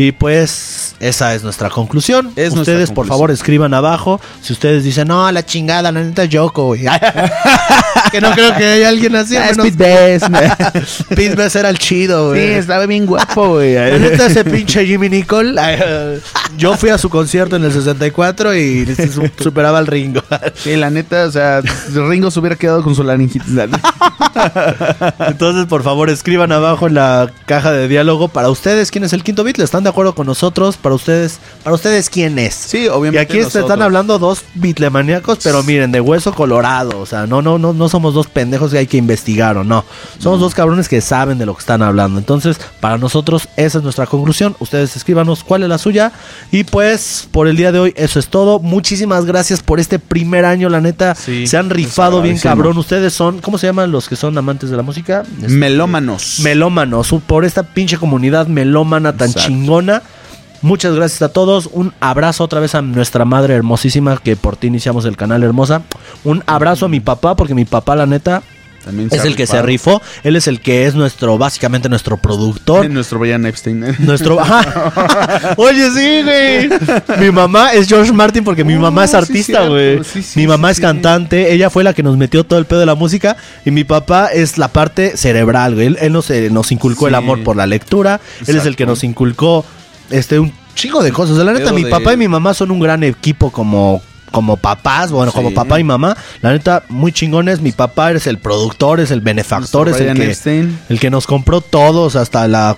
Y pues esa es nuestra conclusión. Es nuestra ustedes, por conclusión. favor, escriban abajo. Si ustedes dicen, no, a la chingada, la neta Yoko, güey. [laughs] que no creo que haya alguien así. Ah, a es menos- [laughs] Pete Best. Era el chido, sí, güey. estaba bien guapo, güey. La neta, ese pinche Jimmy eh, [laughs] Yo fui a su concierto en el 64 y su- superaba al Ringo. Sí, la neta, o sea, Ringo se hubiera quedado con su laringitis. Entonces, por favor, escriban abajo en la caja de diálogo para ustedes quién es el quinto Beatle. ¿Están de acuerdo con nosotros? Para ustedes, para ustedes quién es. Sí, Y obviamente. aquí se están nosotros. hablando dos bitlemaníacos, pero miren, de hueso colorado. O sea, no, no, no, no somos dos pendejos que hay que investigar o no. Somos dos cabrones que saben de lo que están hablando. Entonces, para nosotros, esa es nuestra conclusión. Ustedes escríbanos cuál es la suya. Y pues, por el día de hoy, eso es todo. Muchísimas gracias por este primer año, la neta. Sí, se han rifado bien cabrón. Ustedes son, ¿cómo se llaman los que son amantes de la música? Este, Melómanos. melómanos, por esta pinche comunidad melómana tan Exacto. chingona. Muchas gracias a todos. Un abrazo otra vez a nuestra madre hermosísima que por ti iniciamos el canal hermosa. Un abrazo a mi papá porque mi papá la neta También es el que se rifó. Él es el que es nuestro, básicamente nuestro productor. Nuestro Brian Epstein. [laughs] Nuestro. Ajá. [laughs] Oye, sí, güey. Mi mamá es George Martin porque mi Oh, mamá es artista, güey. Sí, mi mamá es cantante. Ella fue la que nos metió todo el pedo de la música. Y mi papá es la parte cerebral, güey. Él, él nos, eh, nos inculcó el amor por la lectura. Él es el que nos inculcó este un chingo de cosas. La neta, mi de- papá y mi mamá son un gran equipo como. Como papás, bueno, como papá y mamá, la neta, muy chingones. Mi papá es el productor, es el benefactor, es el que, Epstein. el que nos compró todos, hasta la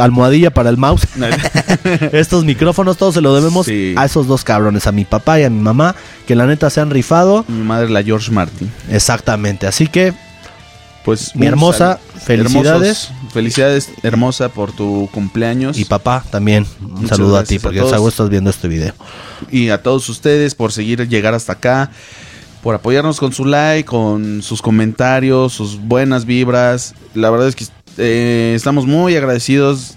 almohadilla para el mouse. [laughs] Estos micrófonos, todos se lo debemos Sí. a esos dos cabrones, a mi papá y a mi mamá, que la neta se han rifado. Mi madre, la George Martin. Exactamente. Así que, Pues Mi hermosa, sal- felicidades. hermosos- felicidades, hermosa, por tu cumpleaños. Y papá también. Un Muchas saludo a ti, porque seguro estás viendo este video. y a todos ustedes por seguir llegar hasta acá, por apoyarnos con su like, con sus comentarios, sus buenas vibras. La verdad es que eh, estamos muy agradecidos.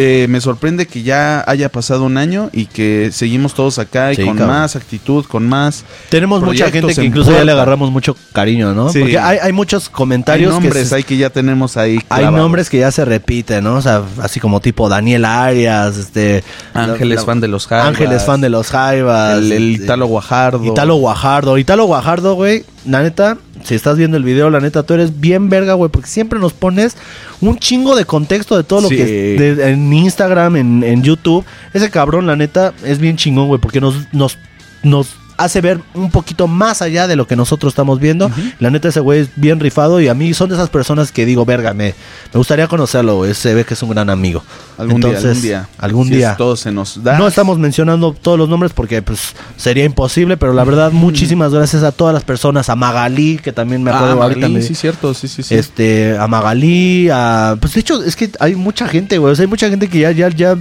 Eh, me sorprende que ya haya pasado un año y que seguimos todos acá y Sí, con cabrón. más actitud, con más. Tenemos mucha gente que incluso ya le agarramos mucho cariño, ¿no? Sí. Porque hay, hay muchos Hay comentarios que nombres se- ahí que ya tenemos ahí. hay nombres que ya se repiten, ¿no? O sea, así como tipo Daniel Arias, este Ángeles, la- fan de los Jaivas. Ángeles fan de los Jaivas, El, el este, Italo Guajardo. Italo Guajardo, Italo Guajardo, güey. La neta, si estás viendo el video, la neta, tú eres bien verga, güey, porque siempre nos pones un chingo de contexto de todo lo Sí. que de- en Instagram, en, en YouTube. Ese cabrón, la neta, es bien chingón, güey, porque nos, nos, nos hace ver un poquito más allá de lo que nosotros estamos viendo. La neta, ese güey es bien rifado y a mí son de esas personas que digo, verga, me, me gustaría conocerlo, güey. Se ve que es un gran amigo. Algún Entonces, día, algún día. Algún Si día. todo se nos da. No estamos mencionando todos los nombres porque pues sería imposible, pero la verdad muchísimas gracias a todas las personas, a Magalí, que también me acuerdo Ah, ahorita Magalí, me- sí, cierto, sí, sí, sí. este a Magalí, a pues de hecho es que hay mucha gente, güey, o sea, hay mucha gente que ya ya ya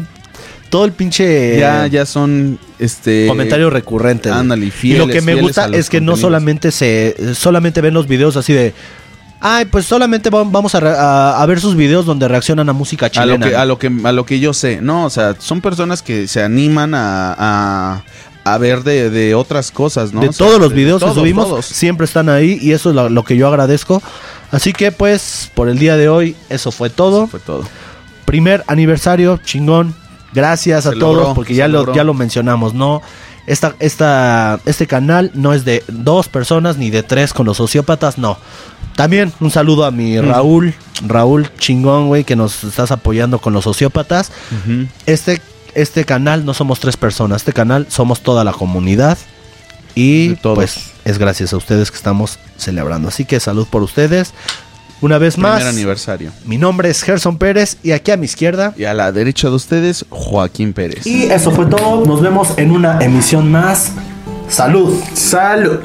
todo el pinche ya, ya son este comentario recurrente. güey. ándale, y fieles, lo que me gusta es que no solamente se solamente ven los videos así de Ay, pues solamente va- vamos a, a- a ver sus videos donde reaccionan a música a chilena. lo que a lo que a lo que yo sé no o sea son personas que se animan a, a, ver de, de otras cosas no de O sea, todos los de videos todos, que subimos, todos. siempre están ahí y eso es lo, lo que yo agradezco. Así que pues por el día de hoy eso fue todo. Eso fue todo Primer aniversario, chingón. Gracias a Se todos logró, porque ya lo, ya lo mencionamos, ¿no? Esta, esta, este canal no es de dos personas ni de tres con los sociópatas, no. También un saludo a mi Raúl, Raúl chingón, güey, que nos estás apoyando con los sociópatas. Este, este canal no somos tres personas, este canal somos toda la comunidad. Y pues es gracias a ustedes que estamos celebrando. Así que salud por ustedes. Una vez primer más, aniversario mi nombre es Gerson Pérez y aquí a mi izquierda. y a la derecha de ustedes Joaquín Pérez Y eso fue todo. Nos vemos en una emisión más. Salud. salud